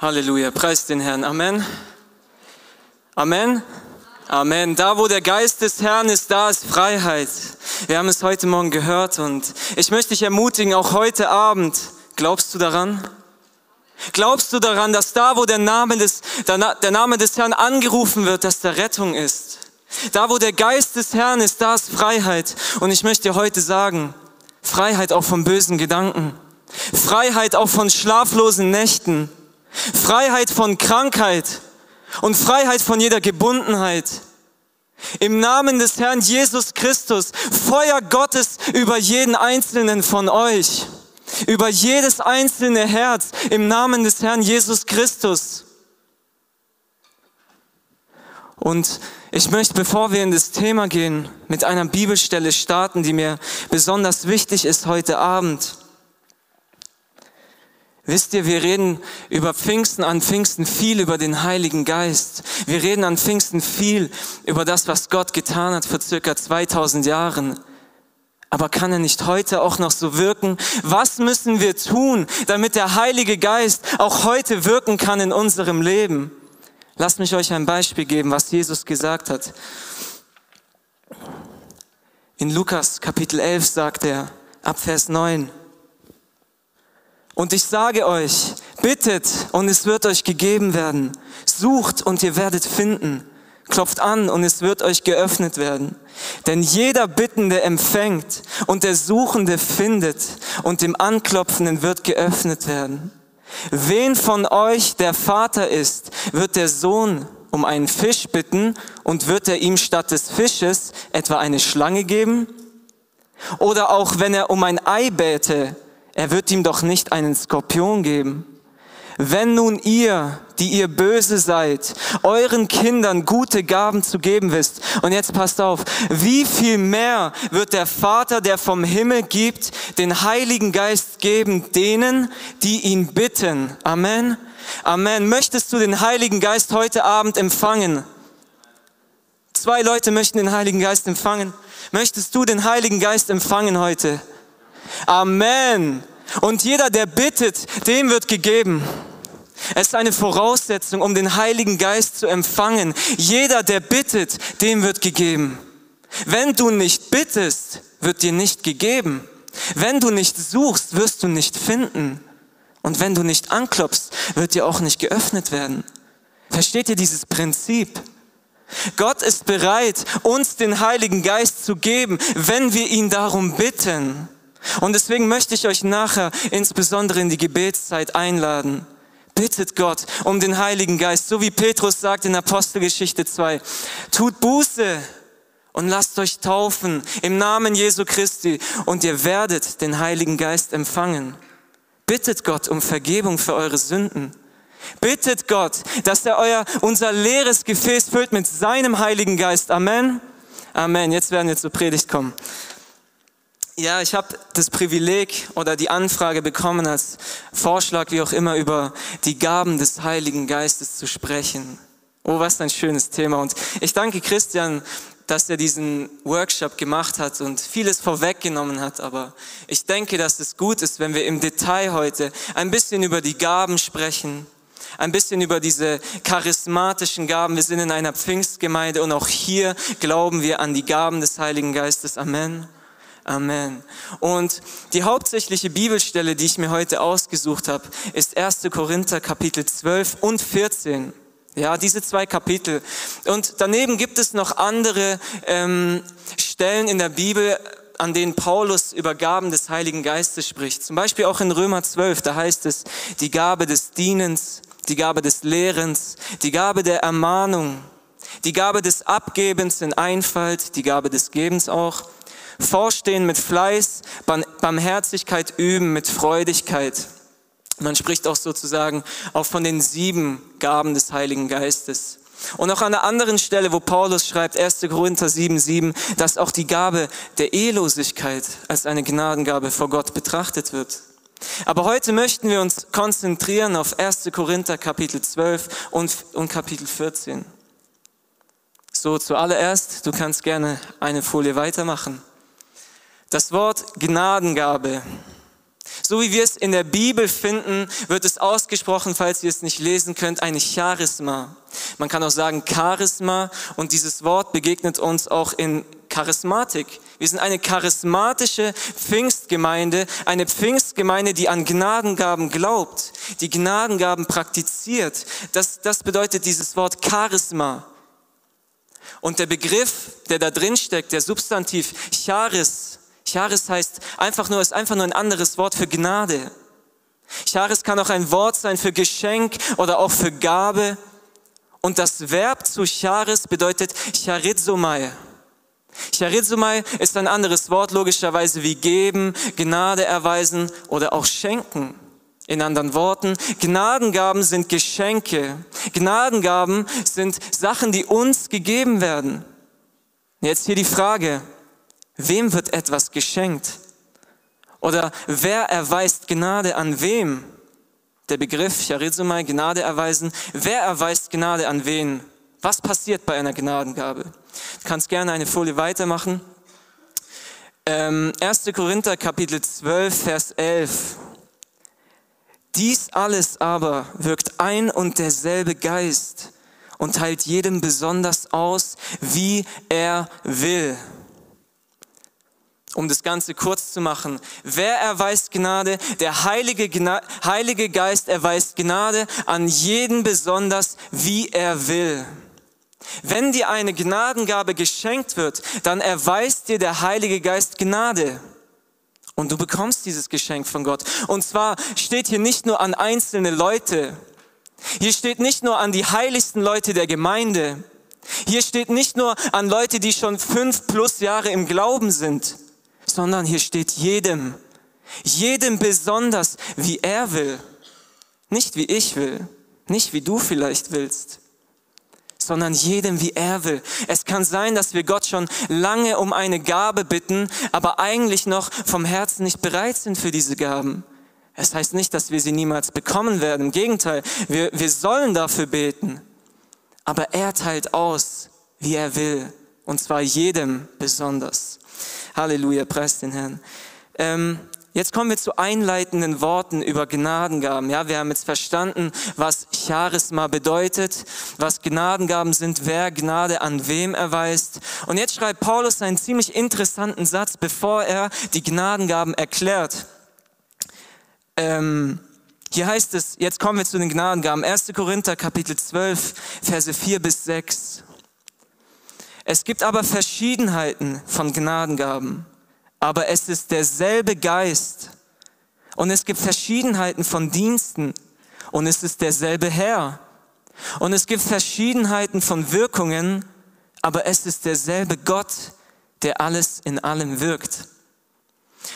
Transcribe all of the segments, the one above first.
Halleluja, preis den Herrn. Amen. Amen. Amen. Da, wo der Geist des Herrn ist, da ist Freiheit. Wir haben es heute Morgen gehört und ich möchte dich ermutigen, auch heute Abend, glaubst du daran? Glaubst du daran, dass da, wo der Name des, der Name des Herrn angerufen wird, dass da Rettung ist? Da, wo der Geist des Herrn ist, da ist Freiheit. Und ich möchte dir heute sagen, Freiheit auch von bösen Gedanken. Freiheit auch von schlaflosen Nächten. Freiheit von Krankheit und Freiheit von jeder Gebundenheit. Im Namen des Herrn Jesus Christus, Feuer Gottes über jeden einzelnen von euch, über jedes einzelne Herz, im Namen des Herrn Jesus Christus. Und ich möchte, bevor wir in das Thema gehen, mit einer Bibelstelle starten, die mir besonders wichtig ist heute Abend. Wisst ihr, wir reden über Pfingsten an Pfingsten viel über den Heiligen Geist. Wir reden an Pfingsten viel über das, was Gott getan hat vor circa 2000 Jahren. Aber kann er nicht heute auch noch so wirken? Was müssen wir tun, damit der Heilige Geist auch heute wirken kann in unserem Leben? Lasst mich euch ein Beispiel geben, was Jesus gesagt hat. In Lukas Kapitel 11 sagt er, ab Vers 9, und ich sage euch, bittet und es wird euch gegeben werden. Sucht und ihr werdet finden. Klopft an und es wird euch geöffnet werden. Denn jeder Bittende empfängt und der Suchende findet und dem Anklopfenden wird geöffnet werden. Wen von euch der Vater ist, wird der Sohn um einen Fisch bitten und wird er ihm statt des Fisches etwa eine Schlange geben? Oder auch wenn er um ein Ei bäte, er wird ihm doch nicht einen Skorpion geben. Wenn nun ihr, die ihr böse seid, euren Kindern gute Gaben zu geben wisst, und jetzt passt auf, wie viel mehr wird der Vater, der vom Himmel gibt, den Heiligen Geist geben denen, die ihn bitten. Amen. Amen. Möchtest du den Heiligen Geist heute Abend empfangen? Zwei Leute möchten den Heiligen Geist empfangen. Möchtest du den Heiligen Geist empfangen heute? Amen. Und jeder, der bittet, dem wird gegeben. Es ist eine Voraussetzung, um den Heiligen Geist zu empfangen. Jeder, der bittet, dem wird gegeben. Wenn du nicht bittest, wird dir nicht gegeben. Wenn du nicht suchst, wirst du nicht finden. Und wenn du nicht anklopfst, wird dir auch nicht geöffnet werden. Versteht ihr dieses Prinzip? Gott ist bereit, uns den Heiligen Geist zu geben, wenn wir ihn darum bitten. Und deswegen möchte ich euch nachher insbesondere in die Gebetszeit einladen. Bittet Gott um den Heiligen Geist, so wie Petrus sagt in Apostelgeschichte 2. Tut Buße und lasst euch taufen im Namen Jesu Christi und ihr werdet den Heiligen Geist empfangen. Bittet Gott um Vergebung für eure Sünden. Bittet Gott, dass er euer, unser leeres Gefäß füllt mit seinem Heiligen Geist. Amen. Amen. Jetzt werden wir zur Predigt kommen. Ja, ich habe das Privileg oder die Anfrage bekommen, als Vorschlag, wie auch immer, über die Gaben des Heiligen Geistes zu sprechen. Oh, was ein schönes Thema. Und ich danke Christian, dass er diesen Workshop gemacht hat und vieles vorweggenommen hat. Aber ich denke, dass es gut ist, wenn wir im Detail heute ein bisschen über die Gaben sprechen, ein bisschen über diese charismatischen Gaben. Wir sind in einer Pfingstgemeinde und auch hier glauben wir an die Gaben des Heiligen Geistes. Amen. Amen. Und die hauptsächliche Bibelstelle, die ich mir heute ausgesucht habe, ist 1. Korinther Kapitel 12 und 14. Ja, diese zwei Kapitel. Und daneben gibt es noch andere ähm, Stellen in der Bibel, an denen Paulus über Gaben des Heiligen Geistes spricht. Zum Beispiel auch in Römer 12, da heißt es, die Gabe des Dienens, die Gabe des Lehrens, die Gabe der Ermahnung, die Gabe des Abgebens in Einfalt, die Gabe des Gebens auch Vorstehen mit Fleiß, Barmherzigkeit üben mit Freudigkeit. Man spricht auch sozusagen auch von den sieben Gaben des Heiligen Geistes. Und auch an einer anderen Stelle, wo Paulus schreibt, 1. Korinther 7, 7, dass auch die Gabe der Ehelosigkeit als eine Gnadengabe vor Gott betrachtet wird. Aber heute möchten wir uns konzentrieren auf 1. Korinther Kapitel 12 und, und Kapitel 14. So, zuallererst, du kannst gerne eine Folie weitermachen. Das Wort Gnadengabe. So wie wir es in der Bibel finden, wird es ausgesprochen, falls ihr es nicht lesen könnt, eine Charisma. Man kann auch sagen Charisma und dieses Wort begegnet uns auch in Charismatik. Wir sind eine charismatische Pfingstgemeinde, eine Pfingstgemeinde, die an Gnadengaben glaubt, die Gnadengaben praktiziert. Das, das bedeutet dieses Wort Charisma. Und der Begriff, der da drin steckt, der Substantiv Charis, Charis heißt einfach nur, ist einfach nur ein anderes Wort für Gnade. Charis kann auch ein Wort sein für Geschenk oder auch für Gabe. Und das Verb zu Charis bedeutet Charizomai. Charizomai ist ein anderes Wort logischerweise wie geben, Gnade erweisen oder auch schenken. In anderen Worten, Gnadengaben sind Geschenke. Gnadengaben sind Sachen, die uns gegeben werden. Jetzt hier die Frage, wem wird etwas geschenkt? Oder wer erweist Gnade an wem? Der Begriff Charizomai, Gnade erweisen. Wer erweist Gnade an wen? Was passiert bei einer Gnadengabe? Du kannst gerne eine Folie weitermachen. Ähm, 1. Korinther Kapitel 12, Vers 11. Dies alles aber wirkt ein und derselbe Geist und teilt jedem besonders aus, wie er will. Um das Ganze kurz zu machen, wer erweist Gnade? Der Heilige, Gna Heilige Geist erweist Gnade an jeden besonders, wie er will. Wenn dir eine Gnadengabe geschenkt wird, dann erweist dir der Heilige Geist Gnade. Und du bekommst dieses Geschenk von Gott. Und zwar steht hier nicht nur an einzelne Leute. Hier steht nicht nur an die heiligsten Leute der Gemeinde. Hier steht nicht nur an Leute, die schon fünf plus Jahre im Glauben sind, sondern hier steht jedem. Jedem besonders, wie er will. Nicht wie ich will. Nicht wie du vielleicht willst sondern jedem, wie er will. Es kann sein, dass wir Gott schon lange um eine Gabe bitten, aber eigentlich noch vom Herzen nicht bereit sind für diese Gaben. Es heißt nicht, dass wir sie niemals bekommen werden. Im Gegenteil, wir, wir sollen dafür beten. Aber er teilt aus, wie er will. Und zwar jedem besonders. Halleluja, preis den Herrn. Ähm, Jetzt kommen wir zu einleitenden Worten über Gnadengaben. Ja, wir haben jetzt verstanden, was Charisma bedeutet, was Gnadengaben sind, wer Gnade an wem erweist. Und jetzt schreibt Paulus einen ziemlich interessanten Satz, bevor er die Gnadengaben erklärt. Ähm, hier heißt es, jetzt kommen wir zu den Gnadengaben. 1. Korinther Kapitel 12, Verse 4 bis 6. Es gibt aber Verschiedenheiten von Gnadengaben aber es ist derselbe Geist. Und es gibt Verschiedenheiten von Diensten und es ist derselbe Herr. Und es gibt Verschiedenheiten von Wirkungen, aber es ist derselbe Gott, der alles in allem wirkt.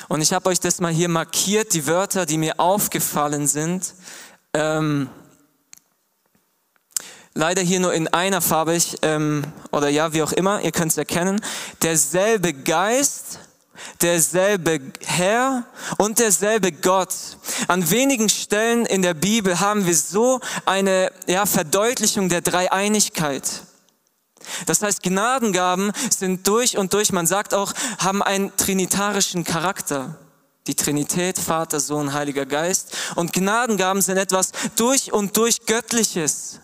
Und ich habe euch das mal hier markiert, die Wörter, die mir aufgefallen sind. Ähm, leider hier nur in einer Farbe, ähm, oder ja, wie auch immer, ihr könnt es erkennen. Derselbe Geist, derselbe Herr und derselbe Gott. An wenigen Stellen in der Bibel haben wir so eine ja, Verdeutlichung der Dreieinigkeit. Das heißt, Gnadengaben sind durch und durch, man sagt auch, haben einen trinitarischen Charakter. Die Trinität, Vater, Sohn, Heiliger Geist. Und Gnadengaben sind etwas durch und durch Göttliches.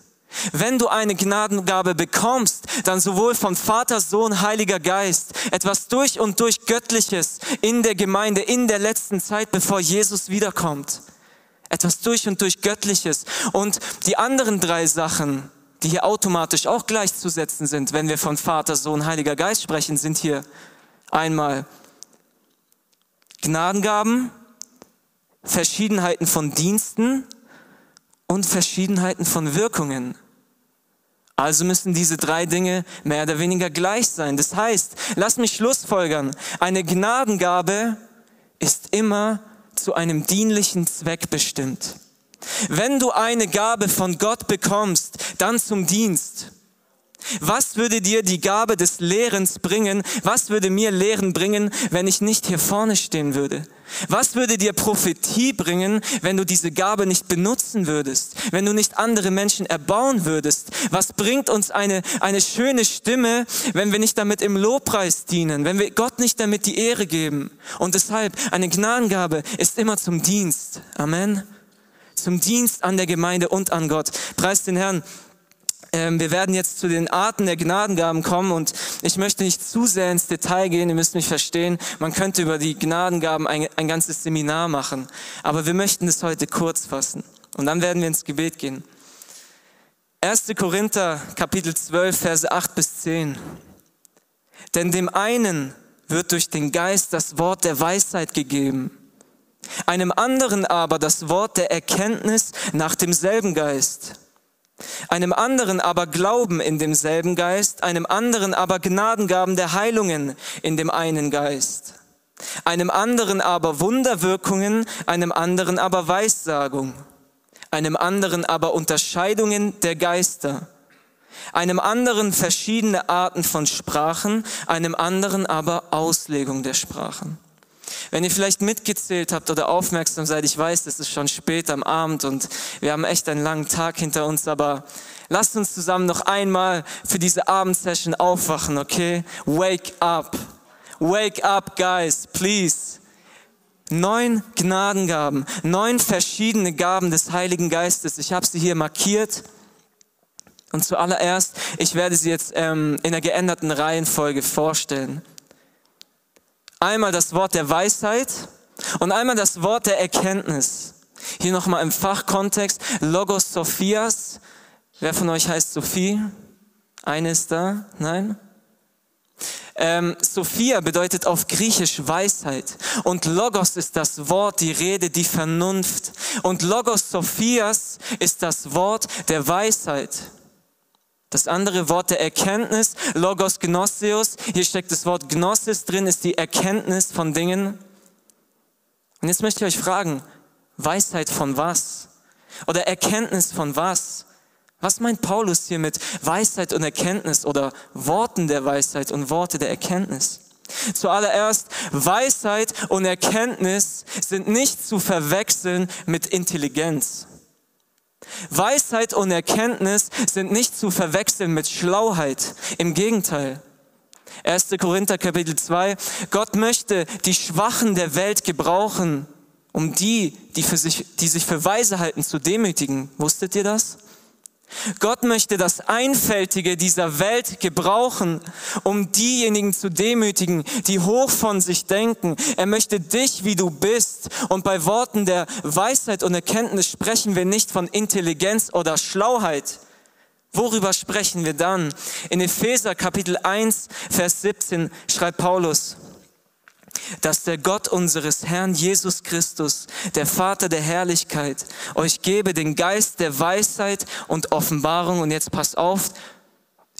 Wenn du eine Gnadengabe bekommst, dann sowohl von Vater, Sohn, Heiliger Geist, etwas durch und durch Göttliches in der Gemeinde, in der letzten Zeit, bevor Jesus wiederkommt. Etwas durch und durch Göttliches. Und die anderen drei Sachen, die hier automatisch auch gleichzusetzen sind, wenn wir von Vater, Sohn, Heiliger Geist sprechen, sind hier einmal Gnadengaben, Verschiedenheiten von Diensten und Verschiedenheiten von Wirkungen. Also müssen diese drei Dinge mehr oder weniger gleich sein. Das heißt, lass mich Schlussfolgern, eine Gnadengabe ist immer zu einem dienlichen Zweck bestimmt. Wenn du eine Gabe von Gott bekommst, dann zum Dienst. Was würde dir die Gabe des Lehrens bringen? Was würde mir Lehren bringen, wenn ich nicht hier vorne stehen würde? Was würde dir Prophetie bringen, wenn du diese Gabe nicht benutzen würdest? Wenn du nicht andere Menschen erbauen würdest? Was bringt uns eine, eine schöne Stimme, wenn wir nicht damit im Lobpreis dienen? Wenn wir Gott nicht damit die Ehre geben? Und deshalb, eine Gnadengabe ist immer zum Dienst. Amen. Zum Dienst an der Gemeinde und an Gott. Preis den Herrn. Ähm, wir werden jetzt zu den Arten der Gnadengaben kommen und ich möchte nicht zu sehr ins Detail gehen, ihr müsst mich verstehen. Man könnte über die Gnadengaben ein, ein ganzes Seminar machen, aber wir möchten es heute kurz fassen und dann werden wir ins Gebet gehen. 1. Korinther Kapitel 12, Verse 8 bis 10. Denn dem einen wird durch den Geist das Wort der Weisheit gegeben, einem anderen aber das Wort der Erkenntnis nach demselben Geist einem anderen aber Glauben in demselben Geist, einem anderen aber Gnadengaben der Heilungen in dem einen Geist, einem anderen aber Wunderwirkungen, einem anderen aber Weissagung, einem anderen aber Unterscheidungen der Geister, einem anderen verschiedene Arten von Sprachen, einem anderen aber Auslegung der Sprachen. Wenn ihr vielleicht mitgezählt habt oder aufmerksam seid, ich weiß, es ist schon spät am Abend und wir haben echt einen langen Tag hinter uns, aber lasst uns zusammen noch einmal für diese Abendsession aufwachen, okay? Wake up. Wake up, guys, please. Neun Gnadengaben, neun verschiedene Gaben des Heiligen Geistes. Ich habe sie hier markiert. Und zuallererst, ich werde sie jetzt ähm, in der geänderten Reihenfolge vorstellen. Einmal das Wort der Weisheit und einmal das Wort der Erkenntnis. Hier nochmal im Fachkontext, Logos Sophias. Wer von euch heißt Sophie? Eine ist da? Nein? Ähm, Sophia bedeutet auf Griechisch Weisheit und Logos ist das Wort, die Rede, die Vernunft und Logos Sophias ist das Wort der Weisheit. Das andere Wort der Erkenntnis, Logos Gnossios, hier steckt das Wort Gnosis drin, ist die Erkenntnis von Dingen. Und jetzt möchte ich euch fragen, Weisheit von was? Oder Erkenntnis von was? Was meint Paulus hier mit Weisheit und Erkenntnis oder Worten der Weisheit und Worte der Erkenntnis? Zuallererst, Weisheit und Erkenntnis sind nicht zu verwechseln mit Intelligenz. Weisheit und Erkenntnis sind nicht zu verwechseln mit Schlauheit. Im Gegenteil. 1. Korinther Kapitel 2. Gott möchte die Schwachen der Welt gebrauchen, um die, die, für sich, die sich für weise halten, zu demütigen. Wusstet ihr das? Gott möchte das Einfältige dieser Welt gebrauchen, um diejenigen zu demütigen, die hoch von sich denken. Er möchte dich, wie du bist. Und bei Worten der Weisheit und Erkenntnis sprechen wir nicht von Intelligenz oder Schlauheit. Worüber sprechen wir dann? In Epheser Kapitel 1, Vers 17 schreibt Paulus, dass der Gott unseres Herrn Jesus Christus, der Vater der Herrlichkeit, euch gebe den Geist der Weisheit und Offenbarung. Und jetzt passt auf,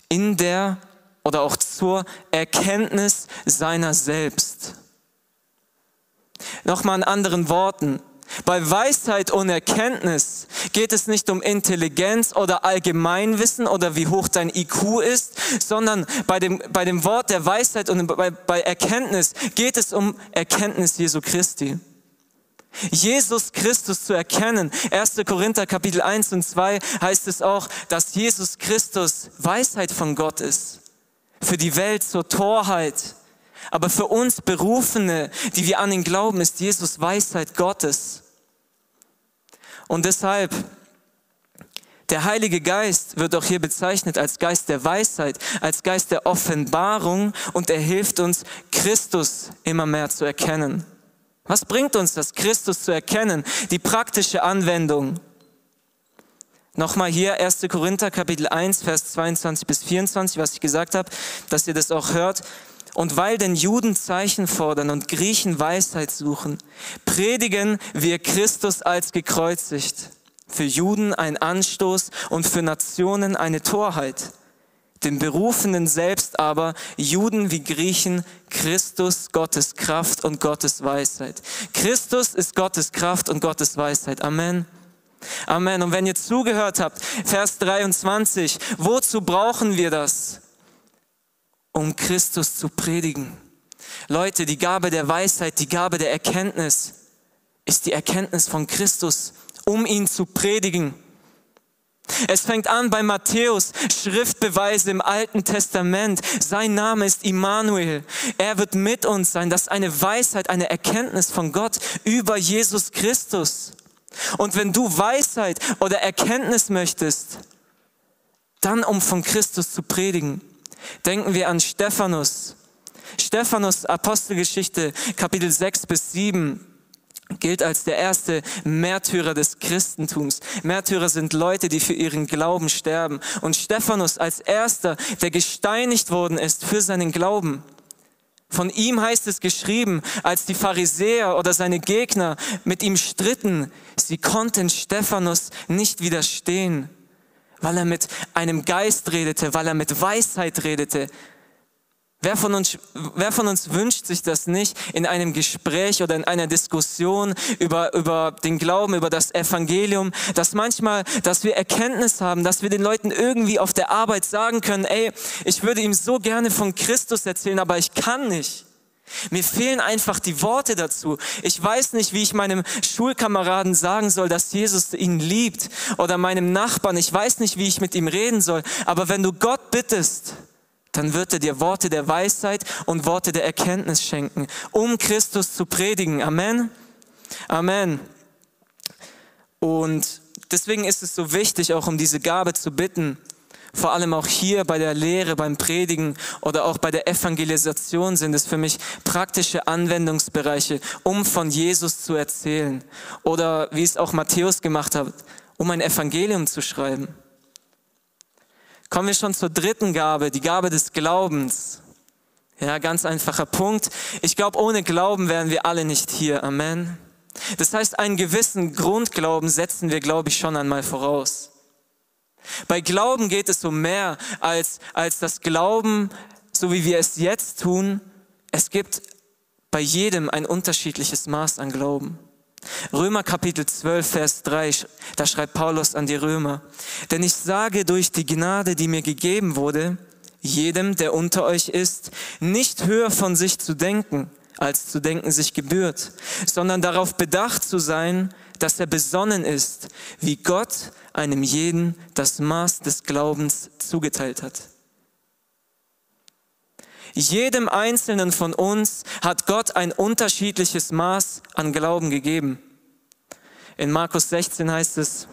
in der oder auch zur Erkenntnis seiner selbst. Nochmal in anderen Worten, bei Weisheit und Erkenntnis geht es nicht um Intelligenz oder Allgemeinwissen oder wie hoch dein IQ ist, sondern bei dem, bei dem Wort der Weisheit und bei, bei Erkenntnis geht es um Erkenntnis Jesu Christi. Jesus Christus zu erkennen. 1. Korinther Kapitel 1 und 2 heißt es auch, dass Jesus Christus Weisheit von Gott ist. Für die Welt zur Torheit. Aber für uns Berufene, die wir an ihn glauben, ist Jesus Weisheit Gottes. Und deshalb, der Heilige Geist wird auch hier bezeichnet als Geist der Weisheit, als Geist der Offenbarung und er hilft uns, Christus immer mehr zu erkennen. Was bringt uns das, Christus zu erkennen? Die praktische Anwendung. Nochmal hier 1. Korinther Kapitel 1, Vers 22 bis 24, was ich gesagt habe, dass ihr das auch hört. Und weil den Juden Zeichen fordern und Griechen Weisheit suchen, predigen wir Christus als gekreuzigt. Für Juden ein Anstoß und für Nationen eine Torheit. Den Berufenen selbst aber, Juden wie Griechen, Christus Gottes Kraft und Gottes Weisheit. Christus ist Gottes Kraft und Gottes Weisheit. Amen. Amen. Und wenn ihr zugehört habt, Vers 23, wozu brauchen wir das? Um Christus zu predigen. Leute, die Gabe der Weisheit, die Gabe der Erkenntnis ist die Erkenntnis von Christus, um ihn zu predigen. Es fängt an bei Matthäus, Schriftbeweise im Alten Testament. Sein Name ist Immanuel. Er wird mit uns sein. Das ist eine Weisheit, eine Erkenntnis von Gott über Jesus Christus. Und wenn du Weisheit oder Erkenntnis möchtest, dann um von Christus zu predigen, denken wir an Stephanus. Stephanus, Apostelgeschichte, Kapitel 6 bis 7 gilt als der erste Märtyrer des Christentums. Märtyrer sind Leute, die für ihren Glauben sterben. Und Stephanus als erster, der gesteinigt worden ist für seinen Glauben. Von ihm heißt es geschrieben, als die Pharisäer oder seine Gegner mit ihm stritten, sie konnten Stephanus nicht widerstehen, weil er mit einem Geist redete, weil er mit Weisheit redete, Wer von, uns, wer von uns wünscht sich das nicht in einem Gespräch oder in einer Diskussion über, über den Glauben, über das Evangelium, dass manchmal, dass wir Erkenntnis haben, dass wir den Leuten irgendwie auf der Arbeit sagen können, ey, ich würde ihm so gerne von Christus erzählen, aber ich kann nicht. Mir fehlen einfach die Worte dazu. Ich weiß nicht, wie ich meinem Schulkameraden sagen soll, dass Jesus ihn liebt oder meinem Nachbarn. Ich weiß nicht, wie ich mit ihm reden soll. Aber wenn du Gott bittest, dann wird er dir Worte der Weisheit und Worte der Erkenntnis schenken, um Christus zu predigen. Amen. Amen. Und deswegen ist es so wichtig, auch um diese Gabe zu bitten, vor allem auch hier bei der Lehre, beim Predigen oder auch bei der Evangelisation sind es für mich praktische Anwendungsbereiche, um von Jesus zu erzählen. Oder wie es auch Matthäus gemacht hat, um ein Evangelium zu schreiben. Kommen wir schon zur dritten Gabe, die Gabe des Glaubens. Ja, ganz einfacher Punkt. Ich glaube, ohne Glauben wären wir alle nicht hier. Amen. Das heißt, einen gewissen Grundglauben setzen wir, glaube ich, schon einmal voraus. Bei Glauben geht es um mehr als, als das Glauben, so wie wir es jetzt tun. Es gibt bei jedem ein unterschiedliches Maß an Glauben. Römer Kapitel 12, Vers 3, da schreibt Paulus an die Römer, denn ich sage durch die Gnade, die mir gegeben wurde, jedem, der unter euch ist, nicht höher von sich zu denken, als zu denken sich gebührt, sondern darauf bedacht zu sein, dass er besonnen ist, wie Gott einem jeden das Maß des Glaubens zugeteilt hat. Jedem Einzelnen von uns hat Gott ein unterschiedliches Maß an Glauben gegeben. In Markus 16 heißt es,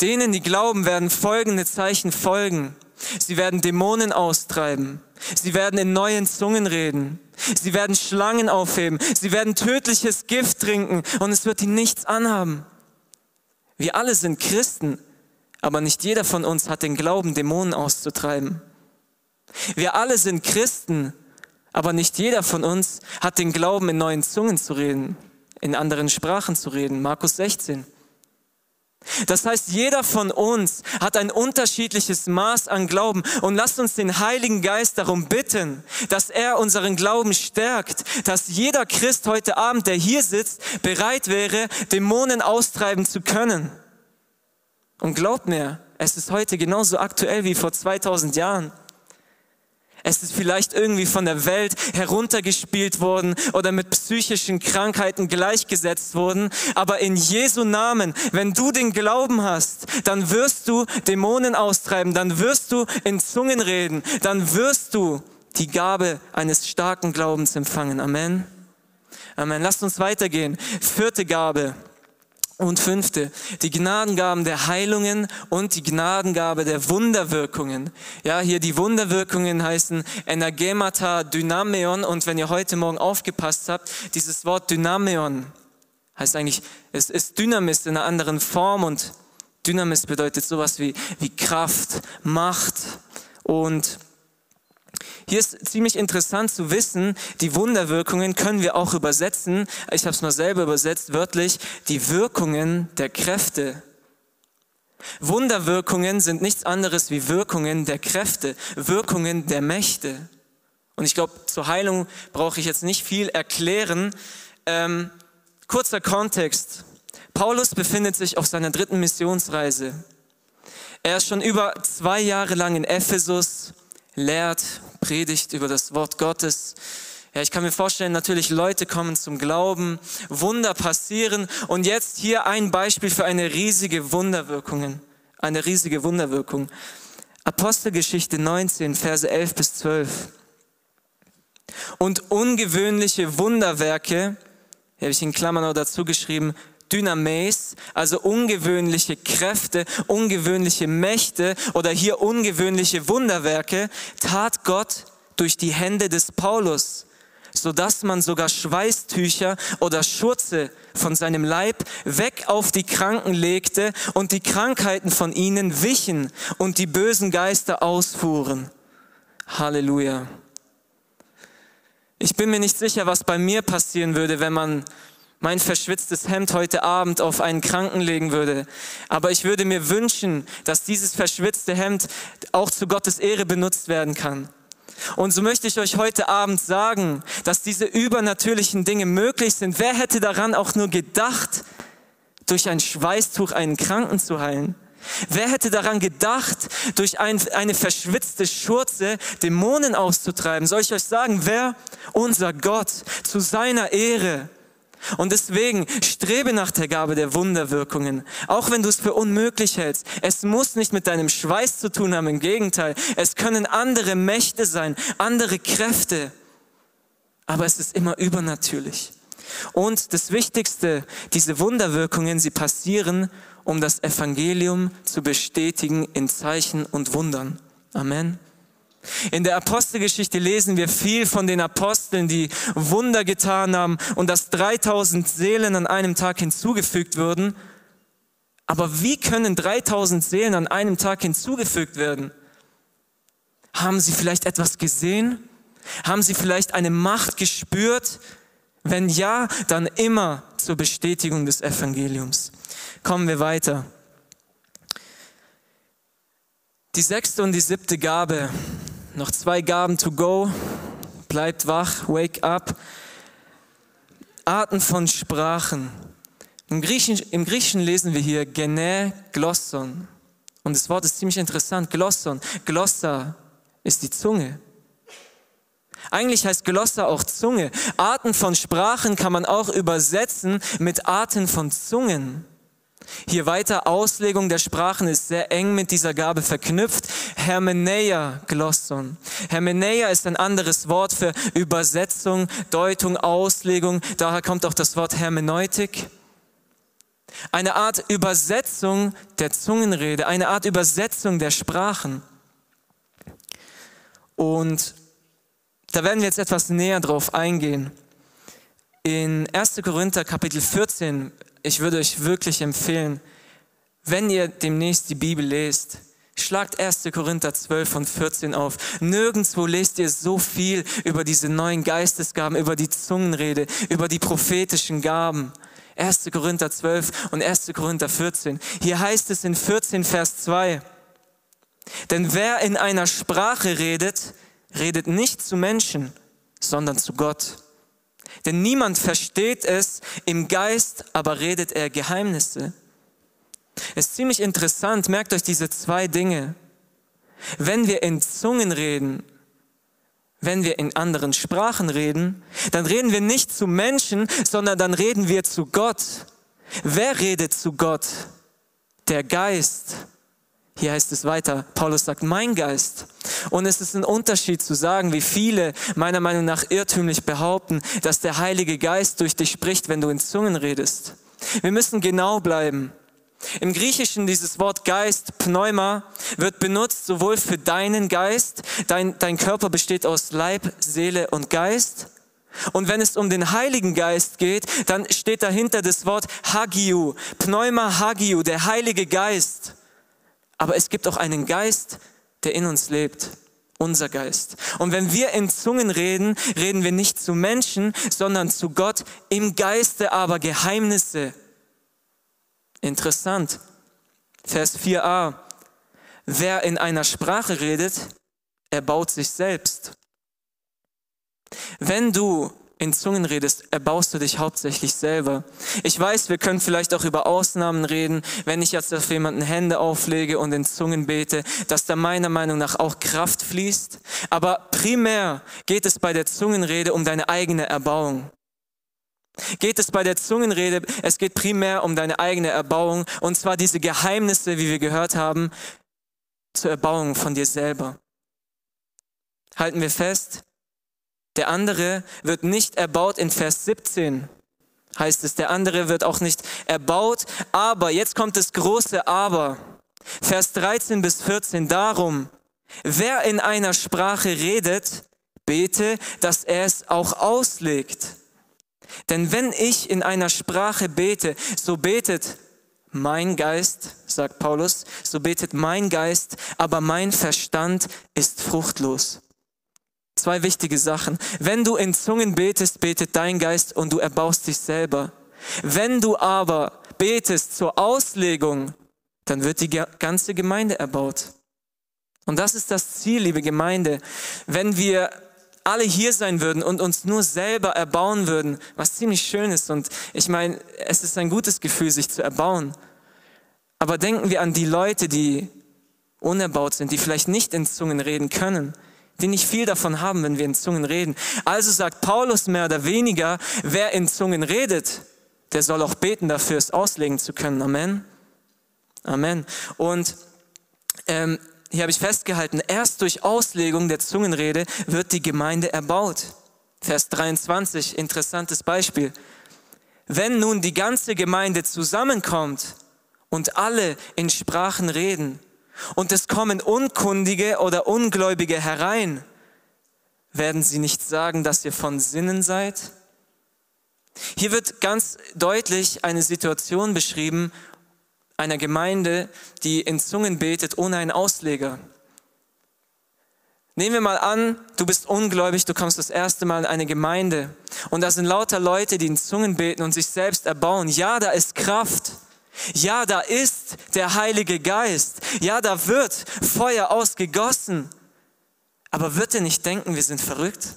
denen, die glauben, werden folgende Zeichen folgen. Sie werden Dämonen austreiben. Sie werden in neuen Zungen reden. Sie werden Schlangen aufheben. Sie werden tödliches Gift trinken und es wird ihnen nichts anhaben. Wir alle sind Christen, aber nicht jeder von uns hat den Glauben, Dämonen auszutreiben. Wir alle sind Christen, aber nicht jeder von uns hat den Glauben, in neuen Zungen zu reden, in anderen Sprachen zu reden. Markus 16. Das heißt, jeder von uns hat ein unterschiedliches Maß an Glauben und lasst uns den Heiligen Geist darum bitten, dass er unseren Glauben stärkt, dass jeder Christ heute Abend, der hier sitzt, bereit wäre, Dämonen austreiben zu können. Und glaubt mir, es ist heute genauso aktuell wie vor 2000 Jahren. Es ist vielleicht irgendwie von der Welt heruntergespielt worden oder mit psychischen Krankheiten gleichgesetzt worden. Aber in Jesu Namen, wenn du den Glauben hast, dann wirst du Dämonen austreiben, dann wirst du in Zungen reden, dann wirst du die Gabe eines starken Glaubens empfangen. Amen. Amen. Lasst uns weitergehen. Vierte Gabe. Und fünfte, die Gnadengaben der Heilungen und die Gnadengabe der Wunderwirkungen. Ja, hier die Wunderwirkungen heißen Energemata Dynameon und wenn ihr heute Morgen aufgepasst habt, dieses Wort Dynameon heißt eigentlich, es ist Dynamis in einer anderen Form und Dynamis bedeutet sowas wie, wie Kraft, Macht und hier ist ziemlich interessant zu wissen, die Wunderwirkungen können wir auch übersetzen. Ich habe es mal selber übersetzt, wörtlich, die Wirkungen der Kräfte. Wunderwirkungen sind nichts anderes wie Wirkungen der Kräfte, Wirkungen der Mächte. Und ich glaube, zur Heilung brauche ich jetzt nicht viel erklären. Ähm, kurzer Kontext. Paulus befindet sich auf seiner dritten Missionsreise. Er ist schon über zwei Jahre lang in Ephesus, lehrt, predigt über das Wort Gottes. Ja, ich kann mir vorstellen, natürlich Leute kommen zum Glauben, Wunder passieren und jetzt hier ein Beispiel für eine riesige Wunderwirkung, eine riesige Wunderwirkung. Apostelgeschichte 19, Verse 11 bis 12. Und ungewöhnliche Wunderwerke, habe ich in Klammern auch dazu geschrieben, Dynames, also ungewöhnliche Kräfte, ungewöhnliche Mächte oder hier ungewöhnliche Wunderwerke, tat Gott durch die Hände des Paulus, so dass man sogar Schweißtücher oder Schurze von seinem Leib weg auf die Kranken legte und die Krankheiten von ihnen wichen und die bösen Geister ausfuhren. Halleluja. Ich bin mir nicht sicher, was bei mir passieren würde, wenn man mein verschwitztes Hemd heute Abend auf einen Kranken legen würde. Aber ich würde mir wünschen, dass dieses verschwitzte Hemd auch zu Gottes Ehre benutzt werden kann. Und so möchte ich euch heute Abend sagen, dass diese übernatürlichen Dinge möglich sind. Wer hätte daran auch nur gedacht, durch ein Schweißtuch einen Kranken zu heilen? Wer hätte daran gedacht, durch ein, eine verschwitzte Schurze Dämonen auszutreiben? Soll ich euch sagen, wer unser Gott zu seiner Ehre und deswegen strebe nach der Gabe der Wunderwirkungen, auch wenn du es für unmöglich hältst. Es muss nicht mit deinem Schweiß zu tun haben, im Gegenteil. Es können andere Mächte sein, andere Kräfte, aber es ist immer übernatürlich. Und das Wichtigste, diese Wunderwirkungen, sie passieren, um das Evangelium zu bestätigen in Zeichen und Wundern. Amen. In der Apostelgeschichte lesen wir viel von den Aposteln, die Wunder getan haben und dass 3000 Seelen an einem Tag hinzugefügt wurden. Aber wie können 3000 Seelen an einem Tag hinzugefügt werden? Haben sie vielleicht etwas gesehen? Haben sie vielleicht eine Macht gespürt? Wenn ja, dann immer zur Bestätigung des Evangeliums. Kommen wir weiter. Die sechste und die siebte Gabe noch zwei Gaben to go. Bleibt wach, wake up. Arten von Sprachen. Im Griechischen, Im Griechischen lesen wir hier Gene Glosson. Und das Wort ist ziemlich interessant. Glosson. Glossa ist die Zunge. Eigentlich heißt Glossa auch Zunge. Arten von Sprachen kann man auch übersetzen mit Arten von Zungen. Hier weiter Auslegung der Sprachen ist sehr eng mit dieser Gabe verknüpft. Hermeneia Glosson. Hermeneia ist ein anderes Wort für Übersetzung, Deutung, Auslegung. Daher kommt auch das Wort Hermeneutik. Eine Art Übersetzung der Zungenrede, eine Art Übersetzung der Sprachen. Und da werden wir jetzt etwas näher drauf eingehen. In 1. Korinther Kapitel 14 ich würde euch wirklich empfehlen, wenn ihr demnächst die Bibel lest, schlagt 1. Korinther 12 und 14 auf. Nirgendwo lest ihr so viel über diese neuen Geistesgaben, über die Zungenrede, über die prophetischen Gaben. 1. Korinther 12 und 1. Korinther 14. Hier heißt es in 14 Vers 2, denn wer in einer Sprache redet, redet nicht zu Menschen, sondern zu Gott. Denn niemand versteht es im Geist, aber redet er Geheimnisse. Es ist ziemlich interessant, merkt euch diese zwei Dinge. Wenn wir in Zungen reden, wenn wir in anderen Sprachen reden, dann reden wir nicht zu Menschen, sondern dann reden wir zu Gott. Wer redet zu Gott? Der Geist. Hier heißt es weiter, Paulus sagt, mein Geist. Und es ist ein Unterschied zu sagen, wie viele meiner Meinung nach irrtümlich behaupten, dass der Heilige Geist durch dich spricht, wenn du in Zungen redest. Wir müssen genau bleiben. Im Griechischen dieses Wort Geist, Pneuma, wird benutzt sowohl für deinen Geist, dein, dein Körper besteht aus Leib, Seele und Geist. Und wenn es um den Heiligen Geist geht, dann steht dahinter das Wort Hagiu, Pneuma Hagiu, der Heilige Geist. Aber es gibt auch einen Geist, der in uns lebt. Unser Geist. Und wenn wir in Zungen reden, reden wir nicht zu Menschen, sondern zu Gott im Geiste aber Geheimnisse. Interessant. Vers 4a. Wer in einer Sprache redet, er baut sich selbst. Wenn du in Zungen redest, erbaust du dich hauptsächlich selber. Ich weiß, wir können vielleicht auch über Ausnahmen reden, wenn ich jetzt auf jemanden Hände auflege und in Zungen bete, dass da meiner Meinung nach auch Kraft fließt. Aber primär geht es bei der Zungenrede um deine eigene Erbauung. Geht es bei der Zungenrede, es geht primär um deine eigene Erbauung und zwar diese Geheimnisse, wie wir gehört haben, zur Erbauung von dir selber. Halten wir fest, der andere wird nicht erbaut in Vers 17 heißt es. Der andere wird auch nicht erbaut. Aber, jetzt kommt das große Aber. Vers 13 bis 14. Darum, wer in einer Sprache redet, bete, dass er es auch auslegt. Denn wenn ich in einer Sprache bete, so betet mein Geist, sagt Paulus, so betet mein Geist, aber mein Verstand ist fruchtlos. Zwei wichtige Sachen. Wenn du in Zungen betest, betet dein Geist und du erbaust dich selber. Wenn du aber betest zur Auslegung, dann wird die ganze Gemeinde erbaut. Und das ist das Ziel, liebe Gemeinde. Wenn wir alle hier sein würden und uns nur selber erbauen würden, was ziemlich schön ist. Und ich meine, es ist ein gutes Gefühl, sich zu erbauen. Aber denken wir an die Leute, die unerbaut sind, die vielleicht nicht in Zungen reden können die nicht viel davon haben, wenn wir in Zungen reden. Also sagt Paulus mehr oder weniger, wer in Zungen redet, der soll auch beten dafür, es auslegen zu können. Amen. Amen. Und ähm, hier habe ich festgehalten, erst durch Auslegung der Zungenrede wird die Gemeinde erbaut. Vers 23, interessantes Beispiel. Wenn nun die ganze Gemeinde zusammenkommt und alle in Sprachen reden, und es kommen Unkundige oder Ungläubige herein, werden sie nicht sagen, dass ihr von Sinnen seid? Hier wird ganz deutlich eine Situation beschrieben einer Gemeinde, die in Zungen betet ohne einen Ausleger. Nehmen wir mal an, du bist ungläubig, du kommst das erste Mal in eine Gemeinde und da sind lauter Leute, die in Zungen beten und sich selbst erbauen. Ja, da ist Kraft. Ja, da ist der Heilige Geist. Ja, da wird Feuer ausgegossen. Aber wird er nicht denken, wir sind verrückt?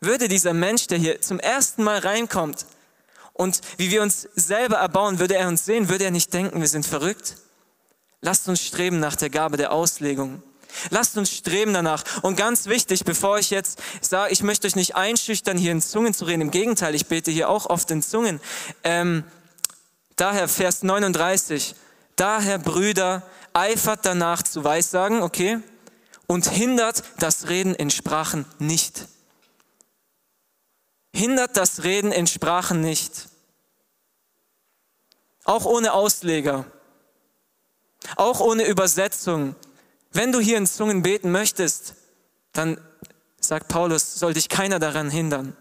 Würde dieser Mensch, der hier zum ersten Mal reinkommt und wie wir uns selber erbauen, würde er uns sehen, würde er nicht denken, wir sind verrückt? Lasst uns streben nach der Gabe der Auslegung. Lasst uns streben danach. Und ganz wichtig, bevor ich jetzt sage, ich möchte euch nicht einschüchtern, hier in Zungen zu reden. Im Gegenteil, ich bete hier auch oft in Zungen. Ähm, Daher Vers 39. Daher Brüder, eifert danach zu Weissagen, okay? Und hindert das Reden in Sprachen nicht. Hindert das Reden in Sprachen nicht. Auch ohne Ausleger. Auch ohne Übersetzung. Wenn du hier in Zungen beten möchtest, dann, sagt Paulus, soll dich keiner daran hindern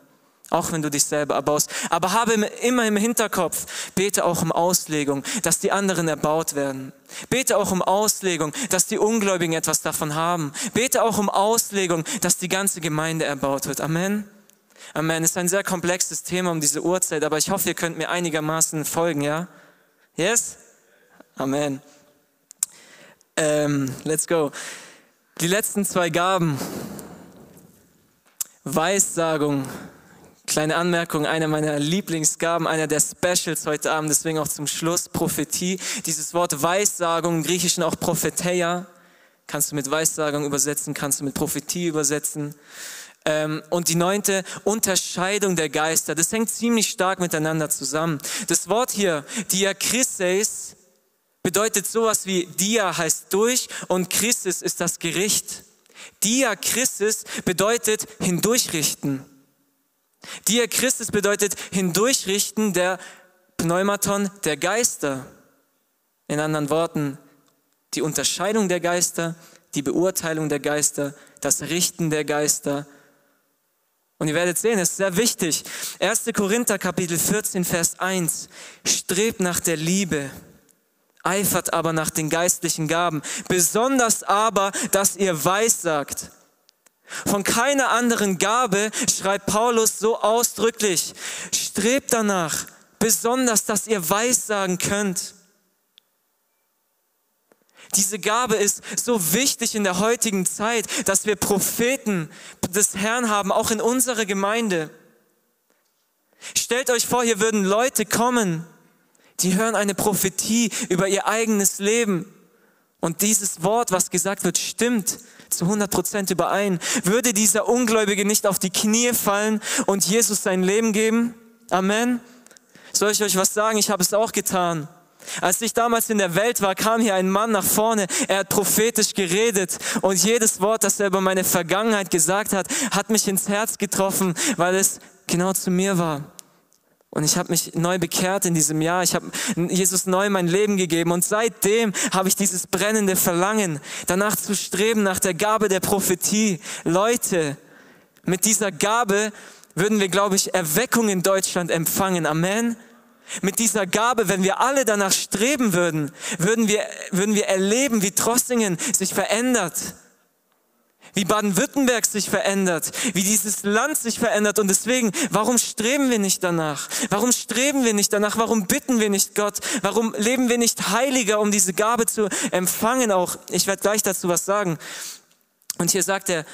auch wenn du dich selber erbaust. Aber habe immer im Hinterkopf, bete auch um Auslegung, dass die anderen erbaut werden. Bete auch um Auslegung, dass die Ungläubigen etwas davon haben. Bete auch um Auslegung, dass die ganze Gemeinde erbaut wird. Amen. Amen. Ist ein sehr komplexes Thema um diese Uhrzeit, aber ich hoffe, ihr könnt mir einigermaßen folgen, ja? Yes? Amen. Ähm, let's go. Die letzten zwei Gaben. Weissagung Kleine Anmerkung, eine meiner Lieblingsgaben, einer der Specials heute Abend, deswegen auch zum Schluss Prophetie. Dieses Wort Weissagung, im Griechischen auch Propheteia, kannst du mit Weissagung übersetzen, kannst du mit Prophetie übersetzen. Ähm, und die neunte, Unterscheidung der Geister. Das hängt ziemlich stark miteinander zusammen. Das Wort hier, Diakrises, bedeutet sowas wie Dia heißt durch und Christus ist das Gericht. Diakrisis bedeutet hindurchrichten. Dia Christus bedeutet hindurchrichten der Pneumaton der Geister. In anderen Worten, die Unterscheidung der Geister, die Beurteilung der Geister, das Richten der Geister. Und ihr werdet sehen, es ist sehr wichtig. 1. Korinther Kapitel 14, Vers 1. Strebt nach der Liebe, eifert aber nach den geistlichen Gaben, besonders aber, dass ihr weissagt. Von keiner anderen Gabe schreibt Paulus so ausdrücklich, strebt danach, besonders, dass ihr Weissagen könnt. Diese Gabe ist so wichtig in der heutigen Zeit, dass wir Propheten des Herrn haben, auch in unserer Gemeinde. Stellt euch vor, hier würden Leute kommen, die hören eine Prophetie über ihr eigenes Leben. Und dieses Wort, was gesagt wird, stimmt zu 100 Prozent überein. Würde dieser Ungläubige nicht auf die Knie fallen und Jesus sein Leben geben? Amen. Soll ich euch was sagen? Ich habe es auch getan. Als ich damals in der Welt war, kam hier ein Mann nach vorne. Er hat prophetisch geredet und jedes Wort, das er über meine Vergangenheit gesagt hat, hat mich ins Herz getroffen, weil es genau zu mir war. Und ich habe mich neu bekehrt in diesem Jahr. Ich habe Jesus neu mein Leben gegeben. Und seitdem habe ich dieses brennende Verlangen, danach zu streben, nach der Gabe der Prophetie. Leute, mit dieser Gabe würden wir, glaube ich, Erweckung in Deutschland empfangen. Amen. Mit dieser Gabe, wenn wir alle danach streben würden, würden wir, würden wir erleben, wie Trossingen sich verändert, wie Baden-Württemberg sich verändert, wie dieses Land sich verändert. Und deswegen, warum streben wir nicht danach? Warum streben wir nicht danach? Warum bitten wir nicht Gott? Warum leben wir nicht heiliger, um diese Gabe zu empfangen? Auch, ich werde gleich dazu was sagen. Und hier sagt er,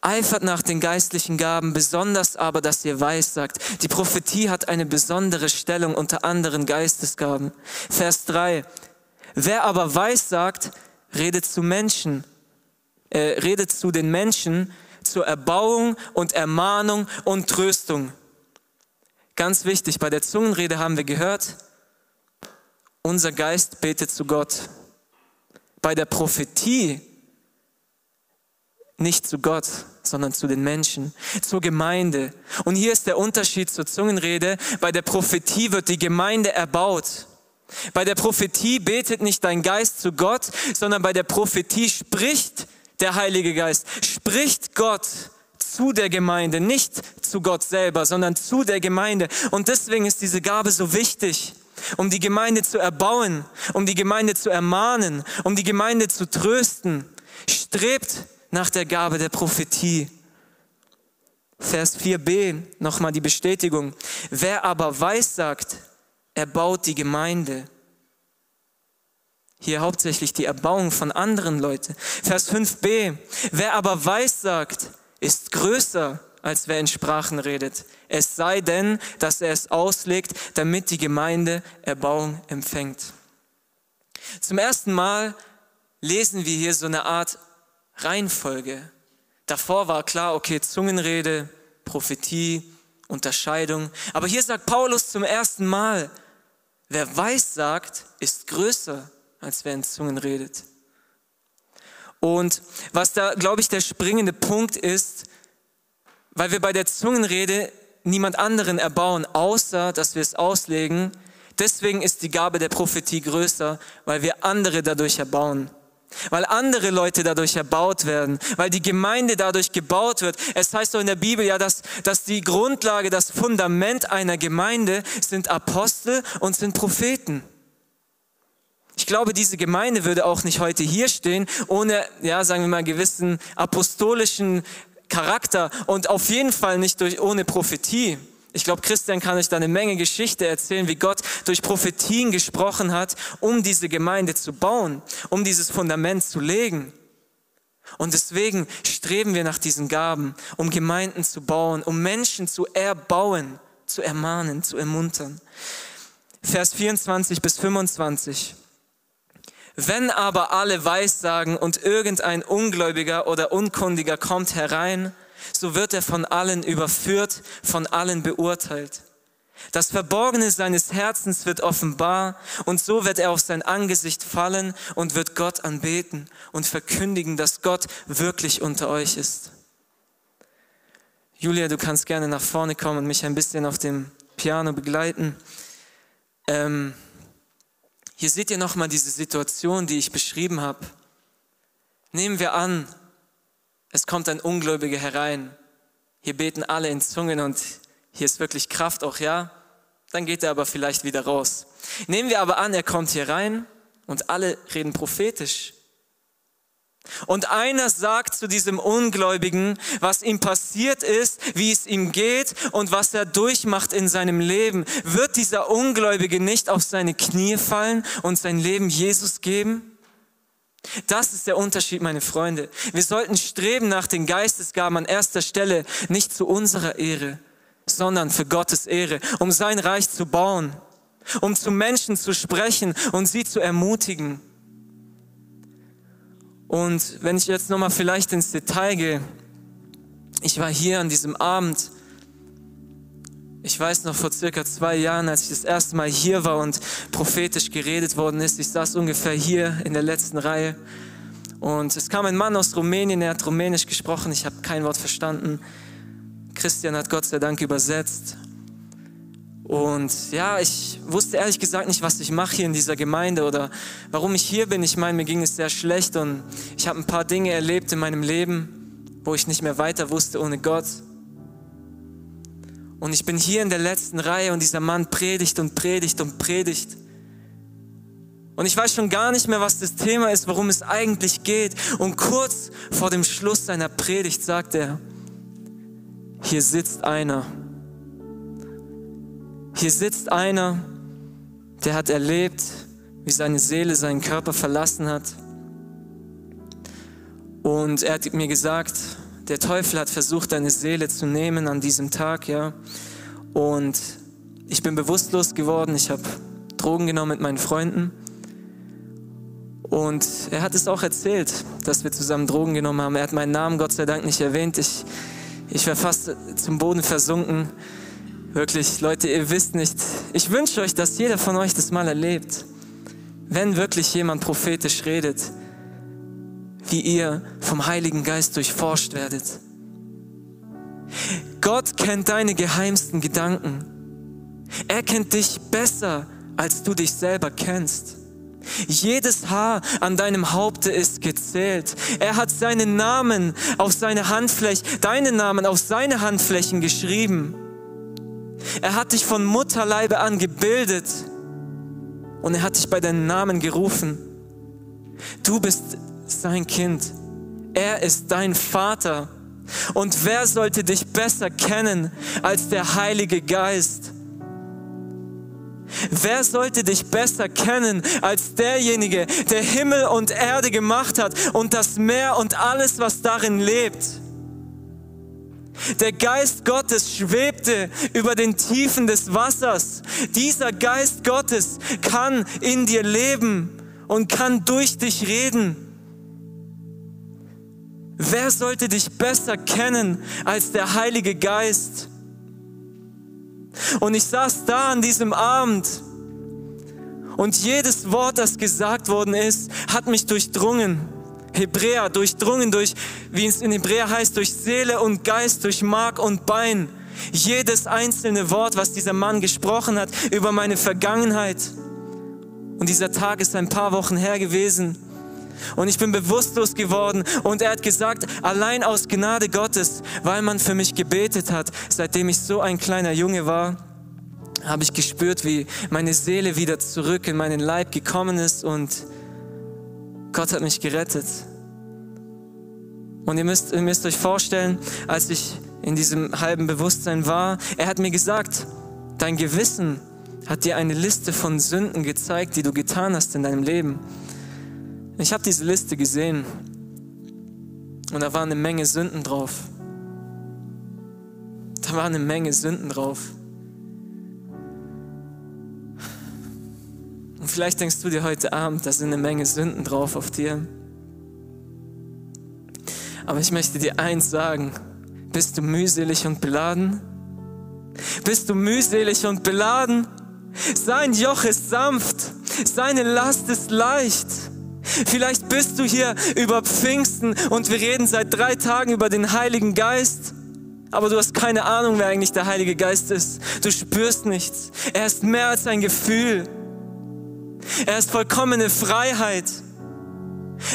eifert nach den geistlichen Gaben, besonders aber, dass ihr weiß sagt. Die Prophetie hat eine besondere Stellung unter anderen Geistesgaben. Vers 3. Wer aber weiß sagt, redet zu Menschen, äh, redet zu den Menschen zur Erbauung und Ermahnung und Tröstung. Ganz wichtig, bei der Zungenrede haben wir gehört, unser Geist betet zu Gott. Bei der Prophetie nicht zu Gott, sondern zu den Menschen, zur Gemeinde. Und hier ist der Unterschied zur Zungenrede. Bei der Prophetie wird die Gemeinde erbaut. Bei der Prophetie betet nicht dein Geist zu Gott, sondern bei der Prophetie spricht der Heilige Geist, spricht Gott zu der Gemeinde, nicht zu Gott selber, sondern zu der Gemeinde. Und deswegen ist diese Gabe so wichtig, um die Gemeinde zu erbauen, um die Gemeinde zu ermahnen, um die Gemeinde zu trösten. Strebt nach der Gabe der Prophetie. Vers 4b, nochmal die Bestätigung. Wer aber weiß sagt, er baut die Gemeinde. Hier hauptsächlich die Erbauung von anderen Leuten. Vers 5b, wer aber weiß sagt, ist größer als wer in Sprachen redet. Es sei denn, dass er es auslegt, damit die Gemeinde Erbauung empfängt. Zum ersten Mal lesen wir hier so eine Art Reihenfolge. Davor war klar, okay, Zungenrede, Prophetie, Unterscheidung. Aber hier sagt Paulus zum ersten Mal, wer weiß sagt, ist größer, als wer in Zungen redet. Und was da, glaube ich, der springende Punkt ist, weil wir bei der Zungenrede niemand anderen erbauen, außer dass wir es auslegen. Deswegen ist die Gabe der Prophetie größer, weil wir andere dadurch erbauen weil andere Leute dadurch erbaut werden, weil die Gemeinde dadurch gebaut wird. Es heißt doch in der Bibel ja, dass, dass die Grundlage, das Fundament einer Gemeinde sind Apostel und sind Propheten. Ich glaube, diese Gemeinde würde auch nicht heute hier stehen, ohne, ja, sagen wir mal, gewissen apostolischen Charakter und auf jeden Fall nicht durch, ohne Prophetie. Ich glaube, Christian kann euch da eine Menge Geschichte erzählen, wie Gott durch Prophetien gesprochen hat, um diese Gemeinde zu bauen, um dieses Fundament zu legen. Und deswegen streben wir nach diesen Gaben, um Gemeinden zu bauen, um Menschen zu erbauen, zu ermahnen, zu ermuntern. Vers 24 bis 25. Wenn aber alle Weissagen und irgendein Ungläubiger oder Unkundiger kommt herein, so wird er von allen überführt, von allen beurteilt. Das Verborgene seines Herzens wird offenbar und so wird er auf sein Angesicht fallen und wird Gott anbeten und verkündigen, dass Gott wirklich unter euch ist. Julia, du kannst gerne nach vorne kommen und mich ein bisschen auf dem Piano begleiten. Ähm, hier seht ihr nochmal diese Situation, die ich beschrieben habe. Nehmen wir an, es kommt ein Ungläubiger herein. Hier beten alle in Zungen und hier ist wirklich Kraft auch, ja? Dann geht er aber vielleicht wieder raus. Nehmen wir aber an, er kommt hier rein und alle reden prophetisch. Und einer sagt zu diesem Ungläubigen, was ihm passiert ist, wie es ihm geht und was er durchmacht in seinem Leben. Wird dieser Ungläubige nicht auf seine Knie fallen und sein Leben Jesus geben? Das ist der Unterschied, meine Freunde. Wir sollten streben nach den Geistesgaben an erster Stelle, nicht zu unserer Ehre, sondern für Gottes Ehre, um sein Reich zu bauen, um zu Menschen zu sprechen und sie zu ermutigen. Und wenn ich jetzt nochmal vielleicht ins Detail gehe, ich war hier an diesem Abend, ich weiß noch vor circa zwei Jahren, als ich das erste Mal hier war und prophetisch geredet worden ist, ich saß ungefähr hier in der letzten Reihe und es kam ein Mann aus Rumänien, er hat Rumänisch gesprochen, ich habe kein Wort verstanden. Christian hat Gott sei Dank übersetzt. Und ja, ich wusste ehrlich gesagt nicht, was ich mache hier in dieser Gemeinde oder warum ich hier bin. Ich meine, mir ging es sehr schlecht und ich habe ein paar Dinge erlebt in meinem Leben, wo ich nicht mehr weiter wusste ohne Gott. Und ich bin hier in der letzten Reihe und dieser Mann predigt und predigt und predigt. Und ich weiß schon gar nicht mehr, was das Thema ist, worum es eigentlich geht. Und kurz vor dem Schluss seiner Predigt sagt er, hier sitzt einer. Hier sitzt einer, der hat erlebt, wie seine Seele seinen Körper verlassen hat. Und er hat mir gesagt, der Teufel hat versucht, deine Seele zu nehmen an diesem Tag, ja. Und ich bin bewusstlos geworden. Ich habe Drogen genommen mit meinen Freunden. Und er hat es auch erzählt, dass wir zusammen Drogen genommen haben. Er hat meinen Namen Gott sei Dank nicht erwähnt. Ich, ich wäre fast zum Boden versunken. Wirklich, Leute, ihr wisst nicht. Ich wünsche euch, dass jeder von euch das mal erlebt. Wenn wirklich jemand prophetisch redet, wie ihr vom Heiligen Geist durchforscht werdet. Gott kennt deine geheimsten Gedanken. Er kennt dich besser, als du dich selber kennst. Jedes Haar an deinem Haupte ist gezählt. Er hat seinen Namen auf seine Handflächen, deinen Namen auf seine Handflächen geschrieben. Er hat dich von Mutterleibe an gebildet und er hat dich bei deinem Namen gerufen. Du bist sein Kind. Er ist dein Vater. Und wer sollte dich besser kennen als der Heilige Geist? Wer sollte dich besser kennen als derjenige, der Himmel und Erde gemacht hat und das Meer und alles, was darin lebt? Der Geist Gottes schwebte über den Tiefen des Wassers. Dieser Geist Gottes kann in dir leben und kann durch dich reden. Wer sollte dich besser kennen als der Heilige Geist? Und ich saß da an diesem Abend und jedes Wort, das gesagt worden ist, hat mich durchdrungen. Hebräer, durchdrungen durch, wie es in Hebräer heißt, durch Seele und Geist, durch Mark und Bein. Jedes einzelne Wort, was dieser Mann gesprochen hat über meine Vergangenheit. Und dieser Tag ist ein paar Wochen her gewesen. Und ich bin bewusstlos geworden. Und er hat gesagt, allein aus Gnade Gottes, weil man für mich gebetet hat, seitdem ich so ein kleiner Junge war, habe ich gespürt, wie meine Seele wieder zurück in meinen Leib gekommen ist und Gott hat mich gerettet. Und ihr müsst, ihr müsst euch vorstellen, als ich in diesem halben Bewusstsein war, er hat mir gesagt, dein Gewissen hat dir eine Liste von Sünden gezeigt, die du getan hast in deinem Leben. Ich habe diese Liste gesehen und da war eine Menge Sünden drauf. Da war eine Menge Sünden drauf. Und vielleicht denkst du dir heute Abend, da sind eine Menge Sünden drauf auf dir. Aber ich möchte dir eins sagen. Bist du mühselig und beladen? Bist du mühselig und beladen? Sein Joch ist sanft, seine Last ist leicht. Vielleicht bist du hier über Pfingsten und wir reden seit drei Tagen über den Heiligen Geist. Aber du hast keine Ahnung, wer eigentlich der Heilige Geist ist. Du spürst nichts. Er ist mehr als ein Gefühl. Er ist vollkommene Freiheit.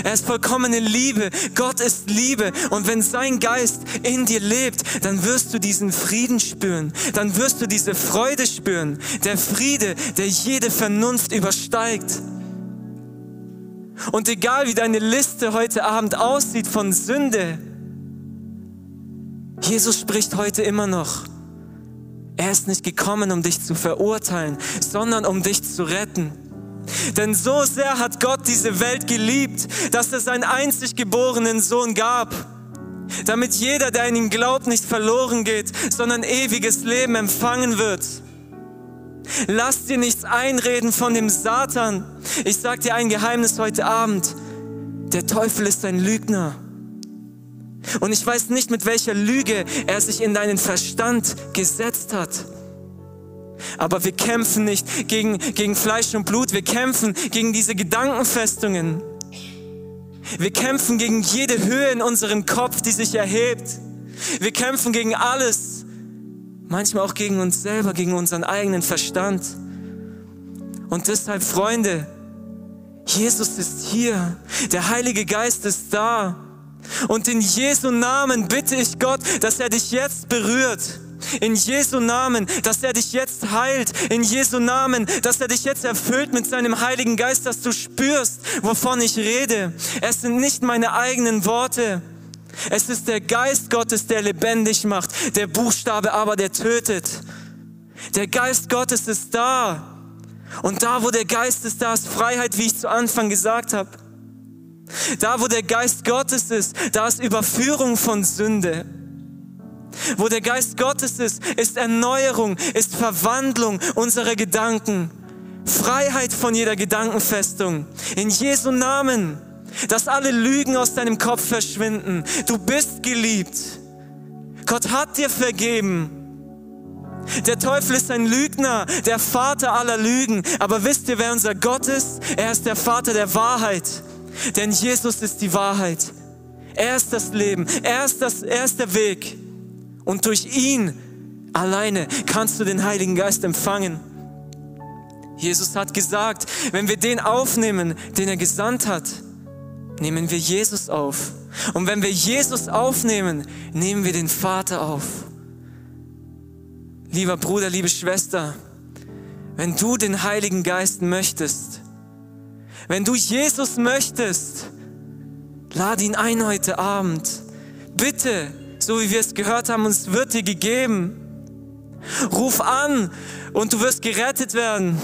Er ist vollkommene Liebe. Gott ist Liebe. Und wenn sein Geist in dir lebt, dann wirst du diesen Frieden spüren. Dann wirst du diese Freude spüren. Der Friede, der jede Vernunft übersteigt. Und egal wie deine Liste heute Abend aussieht von Sünde, Jesus spricht heute immer noch. Er ist nicht gekommen, um dich zu verurteilen, sondern um dich zu retten. Denn so sehr hat Gott diese Welt geliebt, dass er seinen einzig geborenen Sohn gab, damit jeder, der an ihn glaubt, nicht verloren geht, sondern ewiges Leben empfangen wird. Lass dir nichts einreden von dem Satan. Ich sag dir ein Geheimnis heute Abend. Der Teufel ist ein Lügner. Und ich weiß nicht, mit welcher Lüge er sich in deinen Verstand gesetzt hat. Aber wir kämpfen nicht gegen, gegen Fleisch und Blut, wir kämpfen gegen diese Gedankenfestungen. Wir kämpfen gegen jede Höhe in unserem Kopf, die sich erhebt. Wir kämpfen gegen alles, manchmal auch gegen uns selber, gegen unseren eigenen Verstand. Und deshalb, Freunde, Jesus ist hier, der Heilige Geist ist da. Und in Jesu Namen bitte ich Gott, dass er dich jetzt berührt. In Jesu Namen, dass er dich jetzt heilt. In Jesu Namen, dass er dich jetzt erfüllt mit seinem Heiligen Geist, dass du spürst, wovon ich rede. Es sind nicht meine eigenen Worte. Es ist der Geist Gottes, der lebendig macht. Der Buchstabe aber, der tötet. Der Geist Gottes ist da. Und da, wo der Geist ist, da ist Freiheit, wie ich zu Anfang gesagt habe. Da, wo der Geist Gottes ist, da ist Überführung von Sünde. Wo der Geist Gottes ist, ist Erneuerung, ist Verwandlung unserer Gedanken. Freiheit von jeder Gedankenfestung. In Jesu Namen. Dass alle Lügen aus deinem Kopf verschwinden. Du bist geliebt. Gott hat dir vergeben. Der Teufel ist ein Lügner, der Vater aller Lügen. Aber wisst ihr, wer unser Gott ist? Er ist der Vater der Wahrheit. Denn Jesus ist die Wahrheit. Er ist das Leben. Er ist, das, er ist der Weg. Und durch ihn alleine kannst du den Heiligen Geist empfangen. Jesus hat gesagt, wenn wir den aufnehmen, den er gesandt hat, nehmen wir Jesus auf. Und wenn wir Jesus aufnehmen, nehmen wir den Vater auf. Lieber Bruder, liebe Schwester, wenn du den Heiligen Geist möchtest, wenn du Jesus möchtest, lad ihn ein heute Abend. Bitte, so wie wir es gehört haben, uns wird dir gegeben. Ruf an und du wirst gerettet werden.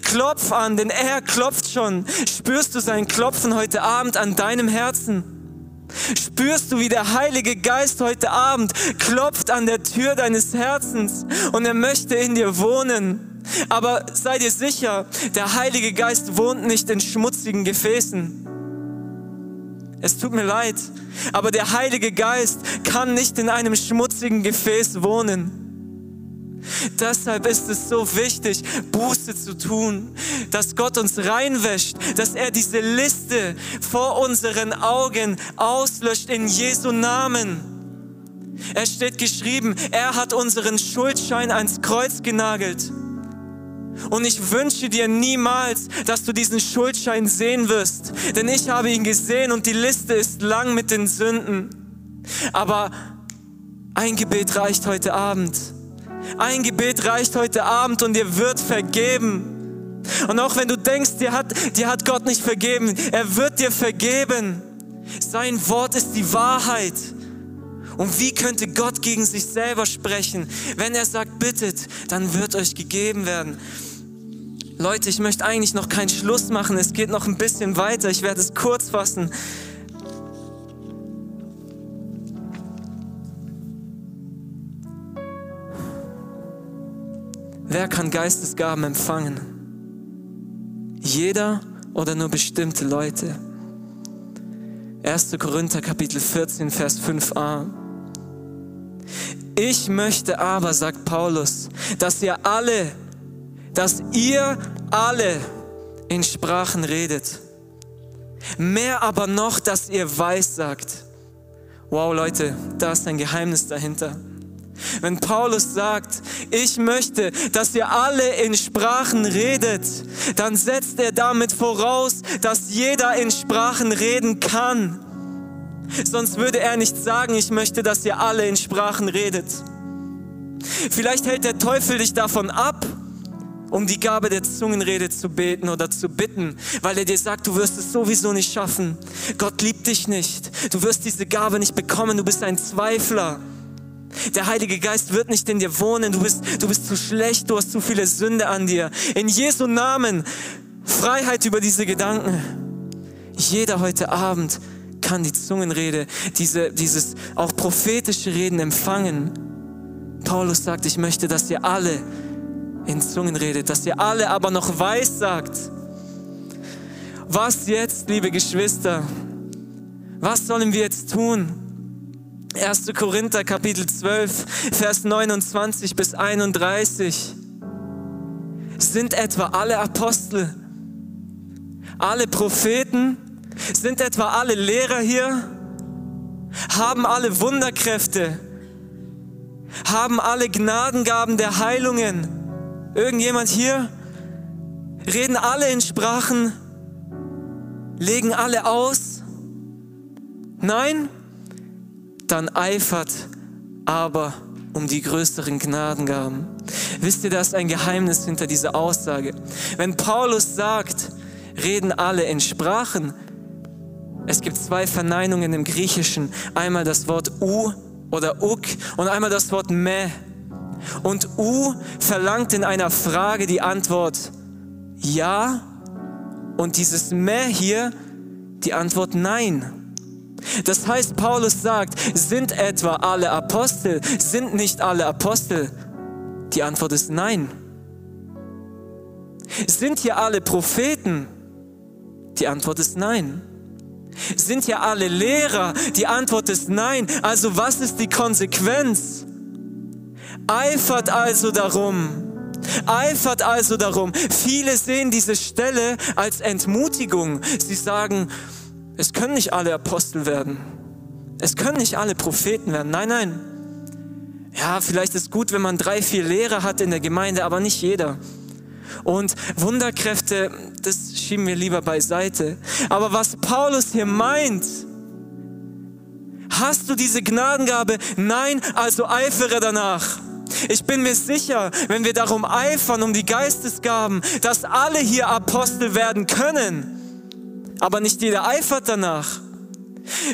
Klopf an, denn er klopft schon. Spürst du sein Klopfen heute Abend an deinem Herzen? Spürst du, wie der Heilige Geist heute Abend klopft an der Tür deines Herzens und er möchte in dir wohnen? Aber sei dir sicher, der Heilige Geist wohnt nicht in schmutzigen Gefäßen. Es tut mir leid, aber der Heilige Geist kann nicht in einem schmutzigen Gefäß wohnen. Deshalb ist es so wichtig, Buße zu tun, dass Gott uns reinwäscht, dass er diese Liste vor unseren Augen auslöscht in Jesu Namen. Es steht geschrieben, er hat unseren Schuldschein ans Kreuz genagelt. Und ich wünsche dir niemals, dass du diesen Schuldschein sehen wirst. Denn ich habe ihn gesehen und die Liste ist lang mit den Sünden. Aber ein Gebet reicht heute Abend. Ein Gebet reicht heute Abend und dir wird vergeben. Und auch wenn du denkst, dir hat, dir hat Gott nicht vergeben, er wird dir vergeben. Sein Wort ist die Wahrheit. Und wie könnte Gott gegen sich selber sprechen? Wenn er sagt, bittet, dann wird euch gegeben werden. Leute, ich möchte eigentlich noch keinen Schluss machen. Es geht noch ein bisschen weiter. Ich werde es kurz fassen. Wer kann Geistesgaben empfangen? Jeder oder nur bestimmte Leute? 1. Korinther Kapitel 14, Vers 5a. Ich möchte aber, sagt Paulus, dass ihr alle dass ihr alle in Sprachen redet. Mehr aber noch, dass ihr weiß sagt. Wow, Leute, da ist ein Geheimnis dahinter. Wenn Paulus sagt, ich möchte, dass ihr alle in Sprachen redet, dann setzt er damit voraus, dass jeder in Sprachen reden kann. Sonst würde er nicht sagen, ich möchte, dass ihr alle in Sprachen redet. Vielleicht hält der Teufel dich davon ab, um die Gabe der Zungenrede zu beten oder zu bitten, weil er dir sagt, du wirst es sowieso nicht schaffen. Gott liebt dich nicht. Du wirst diese Gabe nicht bekommen. Du bist ein Zweifler. Der Heilige Geist wird nicht in dir wohnen. Du bist, du bist zu schlecht. Du hast zu viele Sünde an dir. In Jesu Namen Freiheit über diese Gedanken. Jeder heute Abend kann die Zungenrede, diese, dieses auch prophetische Reden empfangen. Paulus sagt, ich möchte, dass ihr alle in Zungen redet, dass ihr alle aber noch weiß sagt. Was jetzt, liebe Geschwister? Was sollen wir jetzt tun? 1. Korinther Kapitel 12, Vers 29 bis 31. Sind etwa alle Apostel, alle Propheten, sind etwa alle Lehrer hier? Haben alle Wunderkräfte? Haben alle Gnadengaben der Heilungen? Irgendjemand hier? Reden alle in Sprachen? Legen alle aus? Nein? Dann eifert aber um die größeren Gnadengaben. Wisst ihr, da ist ein Geheimnis hinter dieser Aussage. Wenn Paulus sagt, reden alle in Sprachen, es gibt zwei Verneinungen im Griechischen. Einmal das Wort u oder uk und einmal das Wort me. Und u verlangt in einer Frage die Antwort ja und dieses me hier die Antwort nein. Das heißt, Paulus sagt, sind etwa alle Apostel? Sind nicht alle Apostel? Die Antwort ist nein. Sind hier alle Propheten? Die Antwort ist nein. Sind ja alle Lehrer? Die Antwort ist nein. Also was ist die Konsequenz? Eifert also darum. Eifert also darum. Viele sehen diese Stelle als Entmutigung. Sie sagen, es können nicht alle Apostel werden. Es können nicht alle Propheten werden. Nein, nein. Ja, vielleicht ist gut, wenn man drei, vier Lehrer hat in der Gemeinde, aber nicht jeder. Und Wunderkräfte, das schieben wir lieber beiseite. Aber was Paulus hier meint, hast du diese Gnadengabe? Nein, also eifere danach. Ich bin mir sicher, wenn wir darum eifern, um die Geistesgaben, dass alle hier Apostel werden können, aber nicht jeder eifert danach.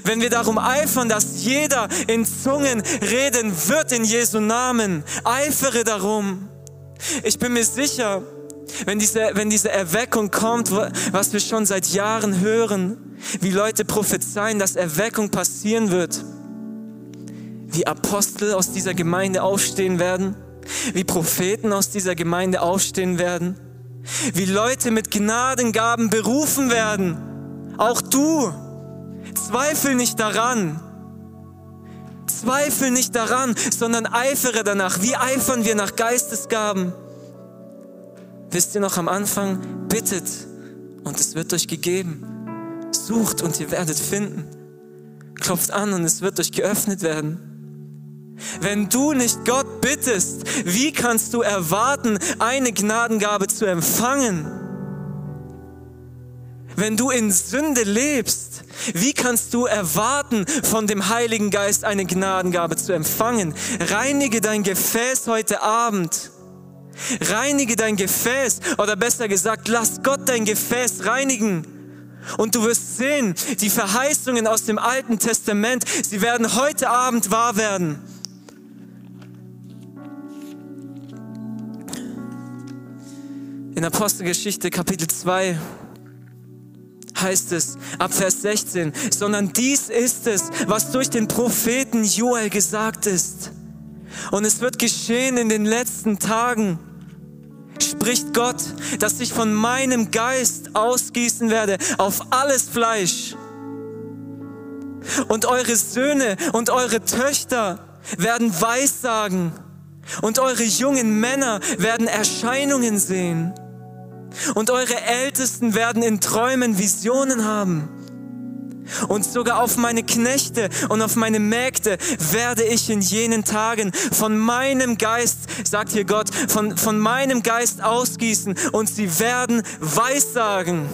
Wenn wir darum eifern, dass jeder in Zungen reden wird in Jesu Namen, eifere darum. Ich bin mir sicher, wenn diese, wenn diese Erweckung kommt, was wir schon seit Jahren hören, wie Leute prophezeien, dass Erweckung passieren wird, wie Apostel aus dieser Gemeinde aufstehen werden, wie Propheten aus dieser Gemeinde aufstehen werden, wie Leute mit Gnadengaben berufen werden. Auch du, zweifel nicht daran. Zweifel nicht daran, sondern eifere danach. Wie eifern wir nach Geistesgaben? Wisst ihr noch am Anfang, bittet und es wird euch gegeben. Sucht und ihr werdet finden. Klopft an und es wird euch geöffnet werden. Wenn du nicht Gott bittest, wie kannst du erwarten, eine Gnadengabe zu empfangen? Wenn du in Sünde lebst, wie kannst du erwarten, von dem Heiligen Geist eine Gnadengabe zu empfangen? Reinige dein Gefäß heute Abend Reinige dein Gefäß oder besser gesagt, lass Gott dein Gefäß reinigen. Und du wirst sehen, die Verheißungen aus dem Alten Testament, sie werden heute Abend wahr werden. In Apostelgeschichte Kapitel 2 heißt es ab Vers 16, sondern dies ist es, was durch den Propheten Joel gesagt ist. Und es wird geschehen in den letzten Tagen, spricht Gott, dass ich von meinem Geist ausgießen werde auf alles Fleisch. Und eure Söhne und eure Töchter werden Weissagen und eure jungen Männer werden Erscheinungen sehen. Und eure Ältesten werden in Träumen Visionen haben. Und sogar auf meine Knechte und auf meine Mägde werde ich in jenen Tagen von meinem Geist, sagt hier Gott, von, von meinem Geist ausgießen und sie werden Weissagen.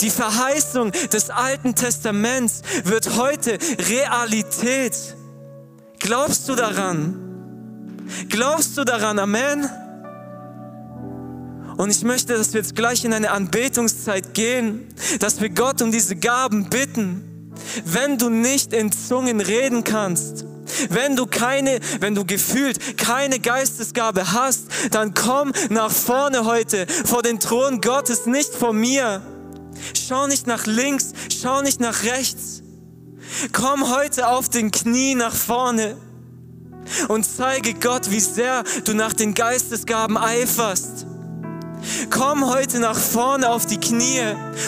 Die Verheißung des Alten Testaments wird heute Realität. Glaubst du daran? Glaubst du daran? Amen. Und ich möchte, dass wir jetzt gleich in eine Anbetungszeit gehen, dass wir Gott um diese Gaben bitten. Wenn du nicht in Zungen reden kannst, Wenn du keine, wenn du gefühlt keine Geistesgabe hast, dann komm nach vorne heute vor den Thron Gottes, nicht vor mir. Schau nicht nach links, schau nicht nach rechts. Komm heute auf den Knie nach vorne und zeige Gott, wie sehr du nach den Geistesgaben eiferst. Komm heute nach vorne auf die Knie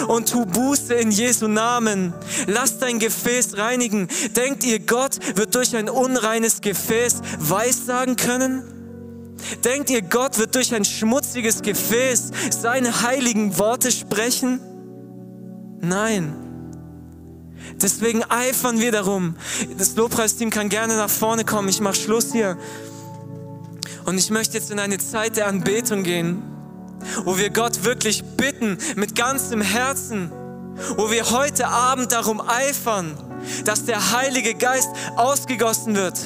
und tu Buße in Jesu Namen. Lass dein Gefäß reinigen. Denkt ihr, Gott wird durch ein unreines Gefäß weissagen können? Denkt ihr, Gott wird durch ein schmutziges Gefäß seine heiligen Worte sprechen? Nein. Deswegen eifern wir darum. Das Lobpreisteam kann gerne nach vorne kommen. Ich mache Schluss hier. Und ich möchte jetzt in eine Zeit der Anbetung gehen wo wir Gott wirklich bitten mit ganzem Herzen, wo wir heute Abend darum eifern, dass der Heilige Geist ausgegossen wird,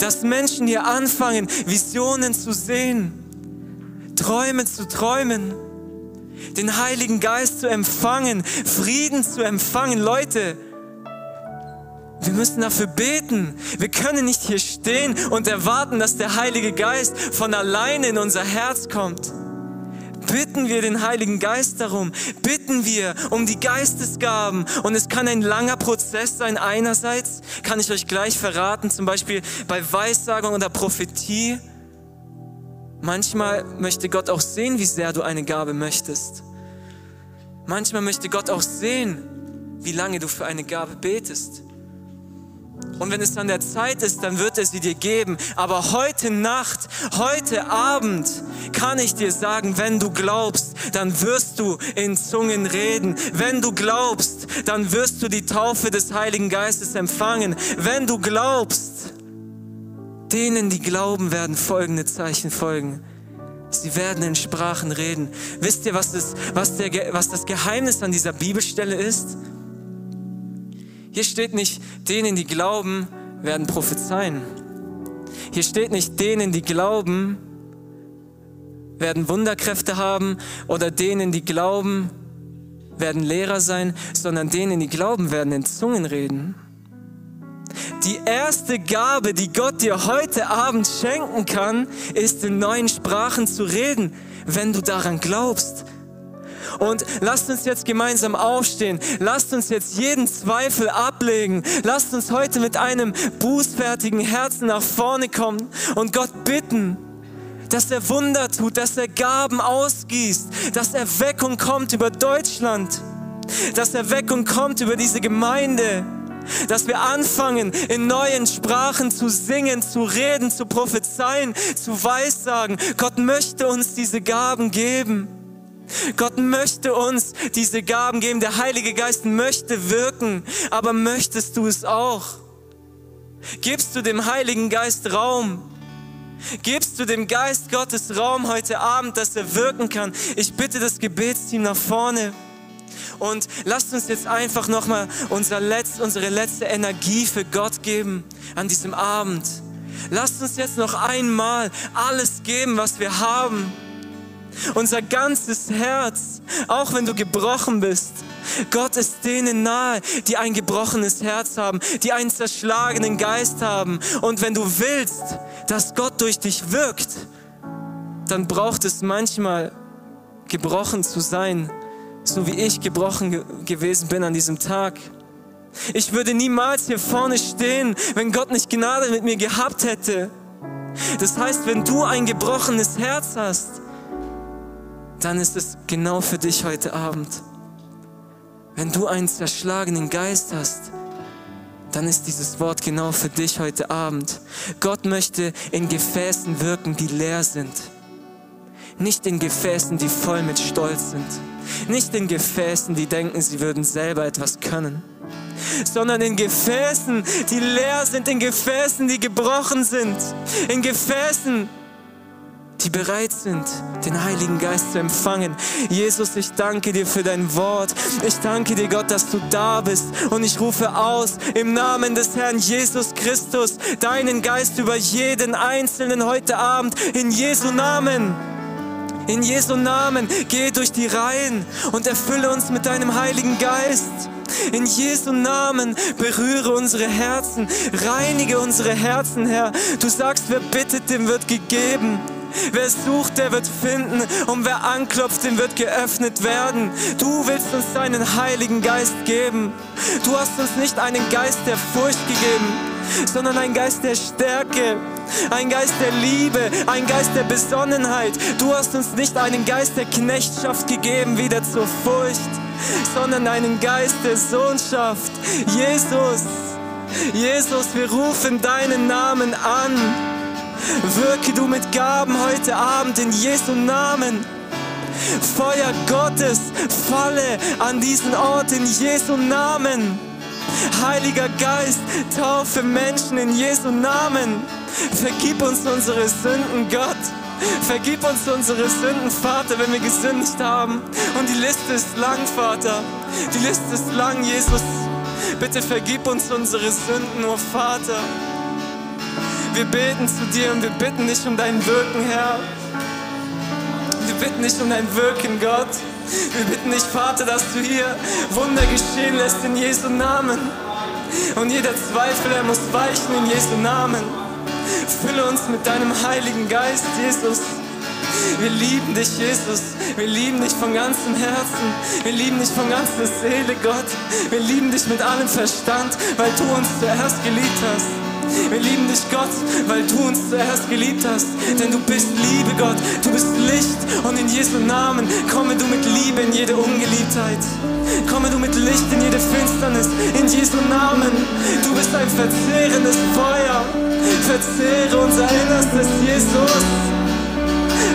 dass Menschen hier anfangen, Visionen zu sehen, Träume zu träumen, den Heiligen Geist zu empfangen, Frieden zu empfangen. Leute, wir müssen dafür beten. Wir können nicht hier stehen und erwarten, dass der Heilige Geist von alleine in unser Herz kommt bitten wir den Heiligen Geist darum, bitten wir um die Geistesgaben. Und es kann ein langer Prozess sein. Einerseits kann ich euch gleich verraten, zum Beispiel bei Weissagung oder Prophetie. Manchmal möchte Gott auch sehen, wie sehr du eine Gabe möchtest. Manchmal möchte Gott auch sehen, wie lange du für eine Gabe betest. Und wenn es dann der Zeit ist, dann wird er sie dir geben. Aber heute Nacht, heute Abend kann ich dir sagen, wenn du glaubst, dann wirst du in Zungen reden. Wenn du glaubst, dann wirst du die Taufe des Heiligen Geistes empfangen. Wenn du glaubst, denen, die glauben, werden folgende Zeichen folgen. Sie werden in Sprachen reden. Wisst ihr, was das, was, der, was das Geheimnis an dieser Bibelstelle ist? Hier steht nicht, denen, die glauben, werden prophezeien. Hier steht nicht, denen, die glauben, werden Wunderkräfte haben oder denen, die glauben, werden Lehrer sein, sondern denen, die glauben, werden in Zungen reden. Die erste Gabe, die Gott dir heute Abend schenken kann, ist in neuen Sprachen zu reden, wenn du daran glaubst. Und lasst uns jetzt gemeinsam aufstehen. Lasst uns jetzt jeden Zweifel ablegen. Lasst uns heute mit einem bußfertigen Herzen nach vorne kommen und Gott bitten, dass er Wunder tut, dass er Gaben ausgießt, dass Erweckung kommt über Deutschland, dass Erweckung kommt über diese Gemeinde, dass wir anfangen, in neuen Sprachen zu singen, zu reden, zu prophezeien, zu weissagen. Gott möchte uns diese Gaben geben. Gott möchte uns diese Gaben geben. Der Heilige Geist möchte wirken, aber möchtest du es auch? Gibst du dem Heiligen Geist Raum? Gibst du dem Geist Gottes Raum heute Abend, dass er wirken kann? Ich bitte das Gebetsteam nach vorne. Und lasst uns jetzt einfach nochmal unser Letz-, unsere letzte Energie für Gott geben an diesem Abend. Lasst uns jetzt noch einmal alles geben, was wir haben unser ganzes Herz, auch wenn du gebrochen bist. Gott ist denen nahe, die ein gebrochenes Herz haben, die einen zerschlagenen Geist haben. Und wenn du willst, dass Gott durch dich wirkt, dann braucht es manchmal gebrochen zu sein, so wie ich gebrochen ge gewesen bin an diesem Tag. Ich würde niemals hier vorne stehen, wenn Gott nicht Gnade mit mir gehabt hätte. Das heißt, wenn du ein gebrochenes Herz hast, dann ist es genau für dich heute Abend. Wenn du einen zerschlagenen Geist hast, dann ist dieses Wort genau für dich heute Abend. Gott möchte in Gefäßen wirken, die leer sind. Nicht in Gefäßen, die voll mit Stolz sind. Nicht in Gefäßen, die denken, sie würden selber etwas können. Sondern in Gefäßen, die leer sind, in Gefäßen, die gebrochen sind. In Gefäßen, die bereit sind, den Heiligen Geist zu empfangen. Jesus, ich danke dir für dein Wort. Ich danke dir, Gott, dass du da bist. Und ich rufe aus im Namen des Herrn Jesus Christus deinen Geist über jeden Einzelnen heute Abend in Jesu Namen. In Jesu Namen geh durch die Reihen und erfülle uns mit deinem Heiligen Geist. In Jesu Namen berühre unsere Herzen, reinige unsere Herzen, Herr. Du sagst, wer bittet, dem wird gegeben. Wer sucht, der wird finden. Und wer anklopft, dem wird geöffnet werden. Du willst uns deinen Heiligen Geist geben. Du hast uns nicht einen Geist der Furcht gegeben, sondern einen Geist der Stärke, ein Geist der Liebe, ein Geist der Besonnenheit. Du hast uns nicht einen Geist der Knechtschaft gegeben, wieder zur Furcht, sondern einen Geist der Sohnschaft. Jesus, Jesus, wir rufen deinen Namen an. Wirke du mit Gaben heute Abend in Jesu Namen. Feuer Gottes falle an diesen Ort in Jesu Namen. Heiliger Geist, taufe Menschen in Jesu Namen. Vergib uns unsere Sünden, Gott. Vergib uns unsere Sünden, Vater, wenn wir gesündigt haben. Und die Liste ist lang, Vater. Die Liste ist lang, Jesus. Bitte vergib uns unsere Sünden, oh Vater. Wir beten zu dir und wir bitten dich um dein Wirken, Herr. Wir bitten dich um dein Wirken, Gott. Wir bitten dich, Vater, dass du hier Wunder geschehen lässt in Jesu Namen. Und jeder Zweifel, er muss weichen in Jesu Namen. Fülle uns mit deinem Heiligen Geist, Jesus. Wir lieben dich, Jesus. Wir lieben dich von ganzem Herzen. Wir lieben dich von ganzer Seele, Gott. Wir lieben dich mit allem Verstand, weil du uns zuerst geliebt hast. Wir lieben dich, Gott, weil du uns zuerst geliebt hast. Denn du bist Liebe, Gott. Du bist Licht. Und in Jesu Namen komme du mit Liebe in jede Ungeliebtheit. Komme du mit Licht in jede Finsternis. In Jesu Namen. Du bist ein verzehrendes Feuer. Verzehre unser Innerstes, Jesus.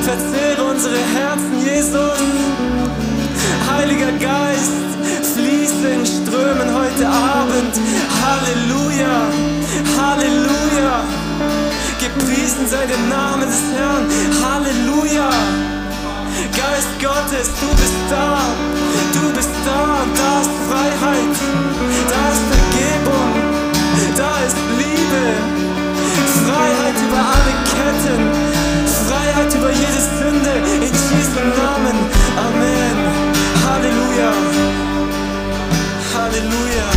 Verzehre unsere Herzen, Jesus. Heiliger Geist, fließe in Strömen heute Abend. Halleluja, Halleluja. Gepriesen sei der Name des Herrn. Halleluja. Geist Gottes, du bist da. Du bist da da ist Freiheit. Da ist Vergebung. Da ist Liebe. Freiheit über alle Ketten. Freiheit über jede Sünde. In Jesu Namen. Amen. Halleluja. Halleluja.